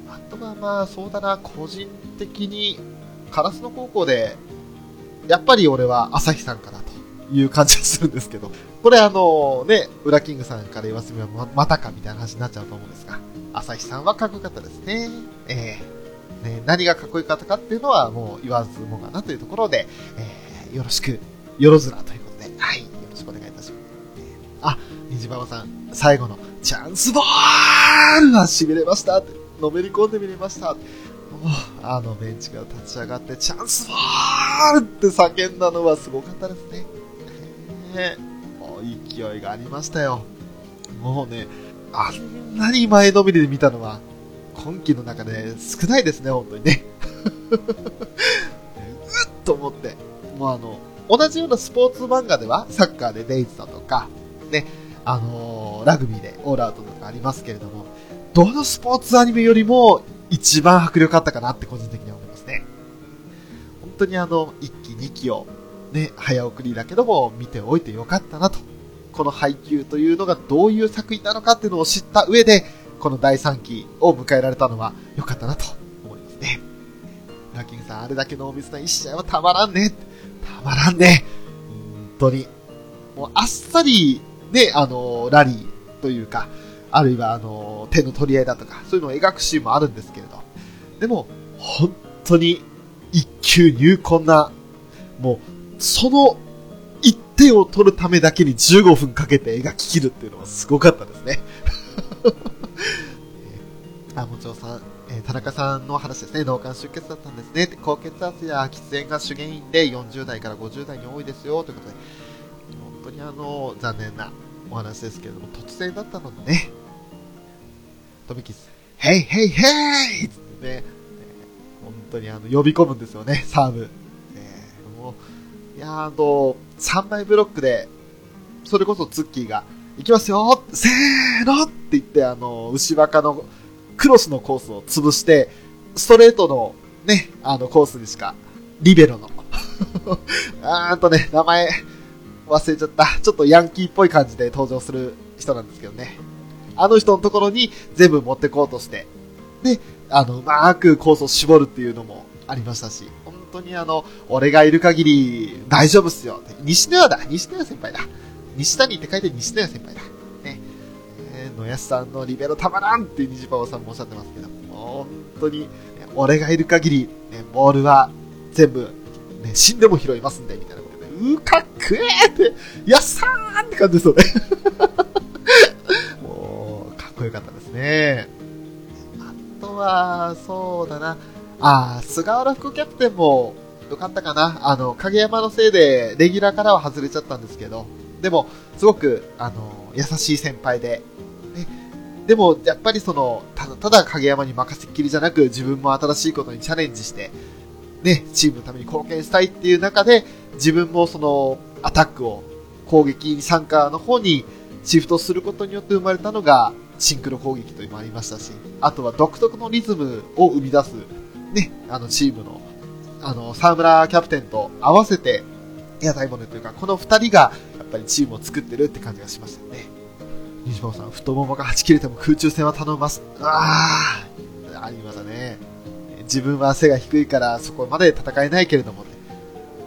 S2: あとはまあ、そうだな、個人的に、烏野高校でやっぱり俺は朝日さんかなという感じがするんですけど、これあのね、ウラキングさんから言わせればままたかみたいな話になっちゃうと思うんですが、朝日さんはかっこよかったですね。えー、ね、何がかっこよかったかっていうのはもう言わずもがなというところで、えー、よろしく、よろずらということで、はい、よろしくお願いいたします。あ、虹ばばさん、最後のチャンスボールは痺れましたって、のめり込んでみれましたあのベンチが立ち上がってチャンスボールって叫んだのはすごかったですね。ね勢いがありましたよ。もうね、あんなに前のめりで見たのは、今季の中で少ないですね、本当にね。うっと思って。もうあの、同じようなスポーツ漫画では、サッカーでデイズだとか、ね、あのー、ラグビーでオールアウトとかありますけれども、どのスポーツアニメよりも一番迫力あったかなって個人的には思いますね。本当にあの、1期2期をね、早送りだけども見ておいてよかったなと。この配給というのがどういう作品なのかっていうのを知った上で、この第3期を迎えられたのは良かったなと思いますね。ラッキングさん、あれだけ濃密な一試合はたまらんね。たまらんね。本当に。もうあっさり、ね、あの、ラリーというか、あるいはあの、手の取り合いだとか、そういうのを描くシーンもあるんですけれど、でも、本当に一級入魂な、もう、その一点を取るためだけに15分かけて描き切るっていうのはすごかったですね。あ、もちろんさん、えー、田中さんの話ですね。脳幹出血だったんですね。高血圧や喫煙が主原因で40代から50代に多いですよ。ということで、本当にあの、残念なお話ですけれども、突然だったのでね、トミキス、ヘイヘイヘイつってね、本当にあの、呼び込むんですよね、サーブ。えー、もう、いやあの、3枚ブロックで、それこそツッキーが、行きますよせーのって言って、あの、牛若のクロスのコースを潰して、ストレートのね、あのコースにしか、リベロの。あーとね、名前忘れちゃった。ちょっとヤンキーっぽい感じで登場する人なんですけどね。あの人のところに全部持ってこうとして、で、あの、うまくコースを絞るっていうのもありましたし、本当にあの、俺がいる限り大丈夫っすよ。西野屋だ西野屋先輩だ西谷って書いて西野屋先輩だ。ね。えー、野安さんのリベロたまらんって西パオさんもおっしゃってますけど、本当に、俺がいる限り、ね、ボールは全部、ね、死んでも拾いますんで、みたいなことで、うかっくえーって、やっさーんって感じですよね。もう、かっこよかったですね。あとは、そうだな。あ、菅原副キャプテンもよかったかな。あの、影山のせいで、レギュラーからは外れちゃったんですけど、でも、すごく、あの、優しい先輩で、ね、でも、やっぱりその、ただただ影山に任せっきりじゃなく、自分も新しいことにチャレンジして、ね、チームのために貢献したいっていう中で、自分もその、アタックを、攻撃に参加の方にシフトすることによって生まれたのが、シンクロ攻撃というのもありましたし、あとは独特のリズムを生み出す、ね、あのチームの、あの、沢村キャプテンと合わせて、屋台骨というか、この二人が、ぱりチームを作ってるって感じがしましたよね。西本さん、太ももがはち切れても空中戦は頼みます。ああ、ありましたね。自分は背が低いからそこまで戦えないけれども、ね、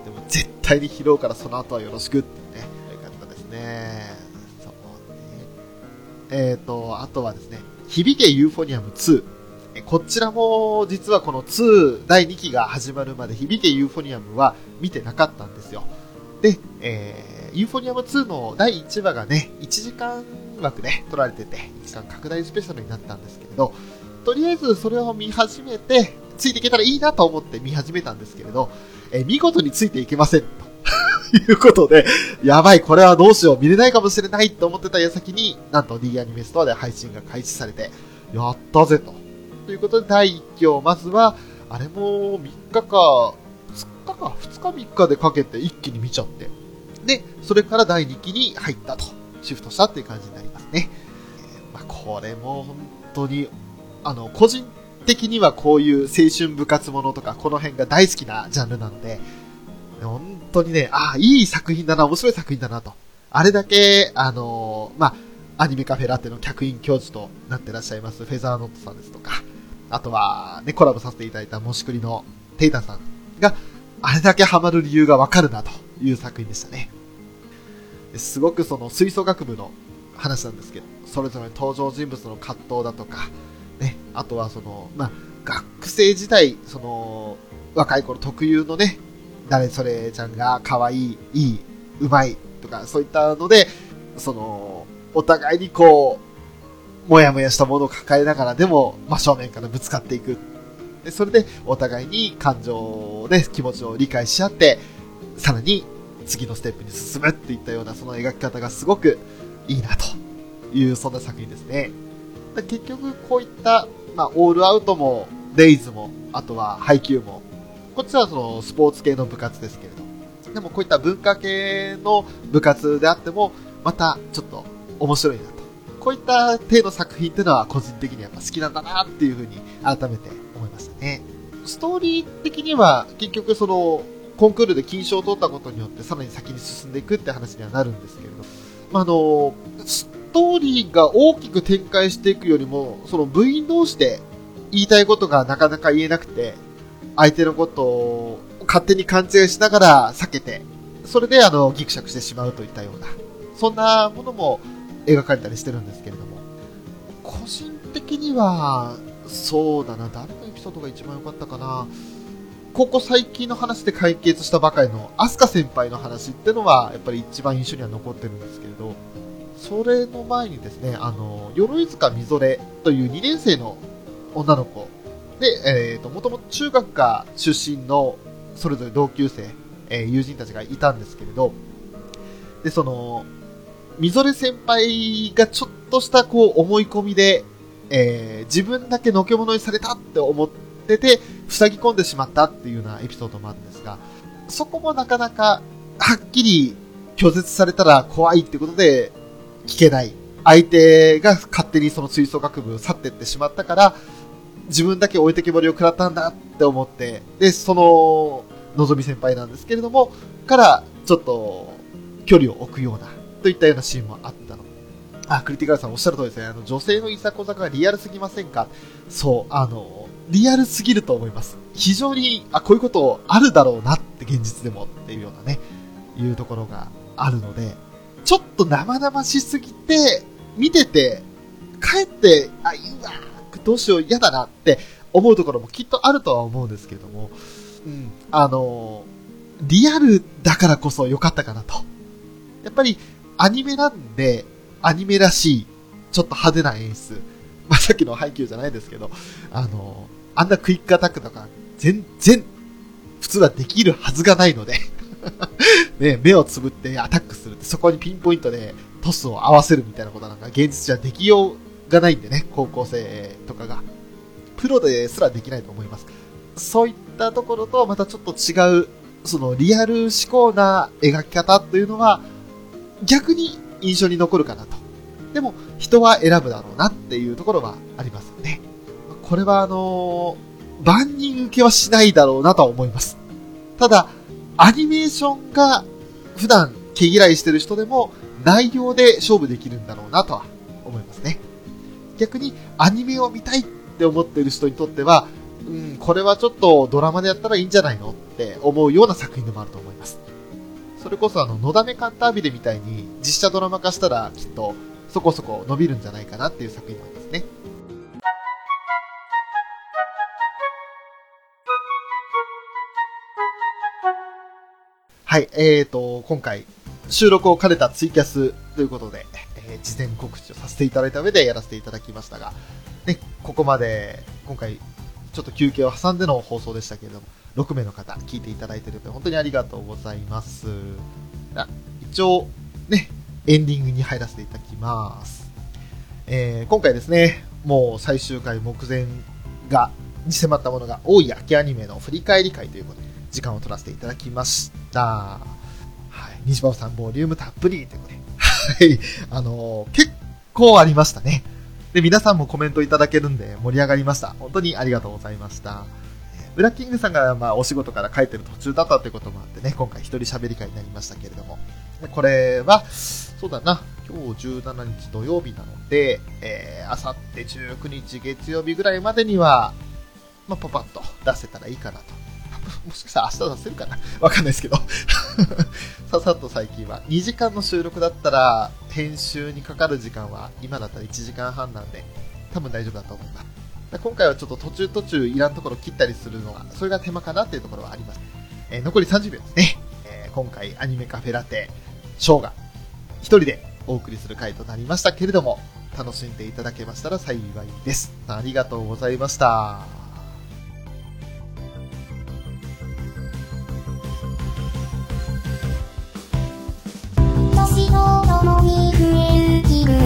S2: でも絶対に拾うからその後はよろしくってね、よかったですね。えっ、ー、と、あとはですね、響けユーフォニアム2。こちらも実はこの2第2期が始まるまで響けユーフォニアムは見てなかったんですよ。で、えー、ユーフォニアム2の第1話がね、1時間枠ね、撮られてて、1時間拡大スペシャルになったんですけれど、とりあえずそれを見始めて、ついていけたらいいなと思って見始めたんですけれど、え、見事についていけません。と いうことで、やばい、これはどうしよう、見れないかもしれないと思ってた矢先に、なんと D アニメストアで配信が開始されて、やったぜと。ということで、第1期をまずは、あれも3日か、2日か、2日3日でかけて一気に見ちゃって、で、それから第2期に入ったと、シフトしたっていう感じになりますね。え、まあ、これも本当に、あの、個人的にはこういう青春部活ものとか、この辺が大好きなジャンルなので、本当にね、ああ、いい作品だな、面白い作品だなと。あれだけ、あのー、まあ、アニメカフェラテの客員教授となってらっしゃいますフェザーノットさんですとか、あとは、ね、コラボさせていただいたもしくりのテイタさんが、あれだけハマる理由がわかるなという作品でしたね。すごくその吹奏楽部の話なんですけど、それぞれ登場人物の葛藤だとか、ね、あとはその、まあ、学生時代、その、若い頃特有のね、誰それちゃんが可愛い、いい、うまいとか、そういったので、その、お互いにこう、もやもやしたものを抱えながらでも、真正面からぶつかっていく。でそれで、お互いに感情で気持ちを理解し合って、さらに次のステップに進むっていったような、その描き方がすごくいいなという、そんな作品ですね。結局、こういった、まあ、オールアウトも、デイズも、あとは配給も、こっちはそのスポーツ系の部活ですけれど、でもこういった文化系の部活であっても、またちょっと面白いなと。こういった程の作品っていうのは個人的にやっぱ好きなんだなっていうふうに改めて思いましたね。ストーリー的には結局そのコンクールで金賞を取ったことによってさらに先に進んでいくって話にはなるんですけれど、まあ、の、ストーリーが大きく展開していくよりも、その部員同士で言いたいことがなかなか言えなくて、相手のことを勝手に勘違いしながら避けて、それであの、ギクシャクしてしまうといったような、そんなものも描かれたりしてるんですけれども、個人的には、そうだな、誰のエピソードが一番良かったかな。ここ最近の話で解決したばかりのアスカ先輩の話ってのは、やっぱり一番印象には残ってるんですけれど、それの前にですね、あの、鎧塚みぞれという2年生の女の子。で、えっ、ー、と、もと中学か出身のそれぞれ同級生、えー、友人たちがいたんですけれど、で、その、みぞれ先輩がちょっとしたこう思い込みで、えー、自分だけのけ者にされたって思ってて、塞ぎ込んでしまったっていうようなエピソードもあるんですが、そこもなかなかはっきり拒絶されたら怖いってことで聞けない。相手が勝手にその吹奏楽部を去っていってしまったから、自分だけ置いてけぼりを食らったんだって思って、で、その、のぞみ先輩なんですけれども、から、ちょっと、距離を置くような、といったようなシーンもあったの。あ、クリティカルさんおっしゃる通りですね。あの、女性のいざこざがリアルすぎませんか？そう、あの、リアルすぎると思います。非常に、あ、こういうことあるだろうなって現実でもっていうようなね、いうところがあるので、ちょっと生々しすぎて、見てて、かえって、あ、いいわどうしよう嫌だなって思うところもきっとあるとは思うんですけれども、うん、あの、リアルだからこそ良かったかなと。やっぱりアニメなんで、アニメらしい、ちょっと派手な演出。まあ、さっきの配給じゃないですけど、あの、あんなクイックアタックとか、全然、普通はできるはずがないので ね、目をつぶってアタックするって、そこにピンポイントでトスを合わせるみたいなことなんか現実じゃできようがないんでね、高校生とかが。プロですらできないと思います。そういったところとまたちょっと違う、そのリアル思考な描き方というのは、逆に印象に残るかなと。でも、人は選ぶだろうなっていうところはありますよね。これはあのー、万人受けはしないだろうなとは思います。ただ、アニメーションが普段毛嫌いしてる人でも内容で勝負できるんだろうなとは思いますね。逆にアニメを見たいって思ってる人にとっては、うん、これはちょっとドラマでやったらいいんじゃないのって思うような作品でもあると思います。それこそあの、のだめカンタービレみたいに実写ドラマ化したらきっとそこそこ伸びるんじゃないかなっていう作品なはい、えーと、今回、収録を兼ねたツイキャスということで、えー事前告知をさせていただいた上でやらせていただきましたが、ね、ここまで、今回、ちょっと休憩を挟んでの放送でしたけれども、6名の方聞いていただいているので、本当にありがとうございます。あ一応、ね、エンディングに入らせていただきます。えー今回ですね、もう最終回目前が、に迫ったものが多い秋アニメの振り返り会ということで、時間を取らせていただきました。はい。西場さんボリュームたっぷりということで、はい。あのー結構ありましたね。で、皆さんもコメントいただけるんで盛り上がりました。本当にありがとうございました。えーブラッキングさんが、まあ、お仕事から帰ってる途中だったということもあってね、今回一人喋り会になりましたけれども。でこれは、そうだな、今日17日土曜日なので、えー、あさって19日月曜日ぐらいまでには、まあ、パパッと出せたらいいかなと。もしかしたら明日出せるかな？わかんないですけど。ささっと最近は。2時間の収録だったら、編集にかかる時間は、今だったら1時間半なんで、多分大丈夫だと思います。今回はちょっと途中途中いらんところ切ったりするのが、それが手間かなっていうところはあります。えー残り30秒ですね。えー今回アニメカフェラテ、ショーが一人でお送りする回となりましたけれども、楽しんでいただけましたら幸いです。ありがとうございました。と共に増える日暮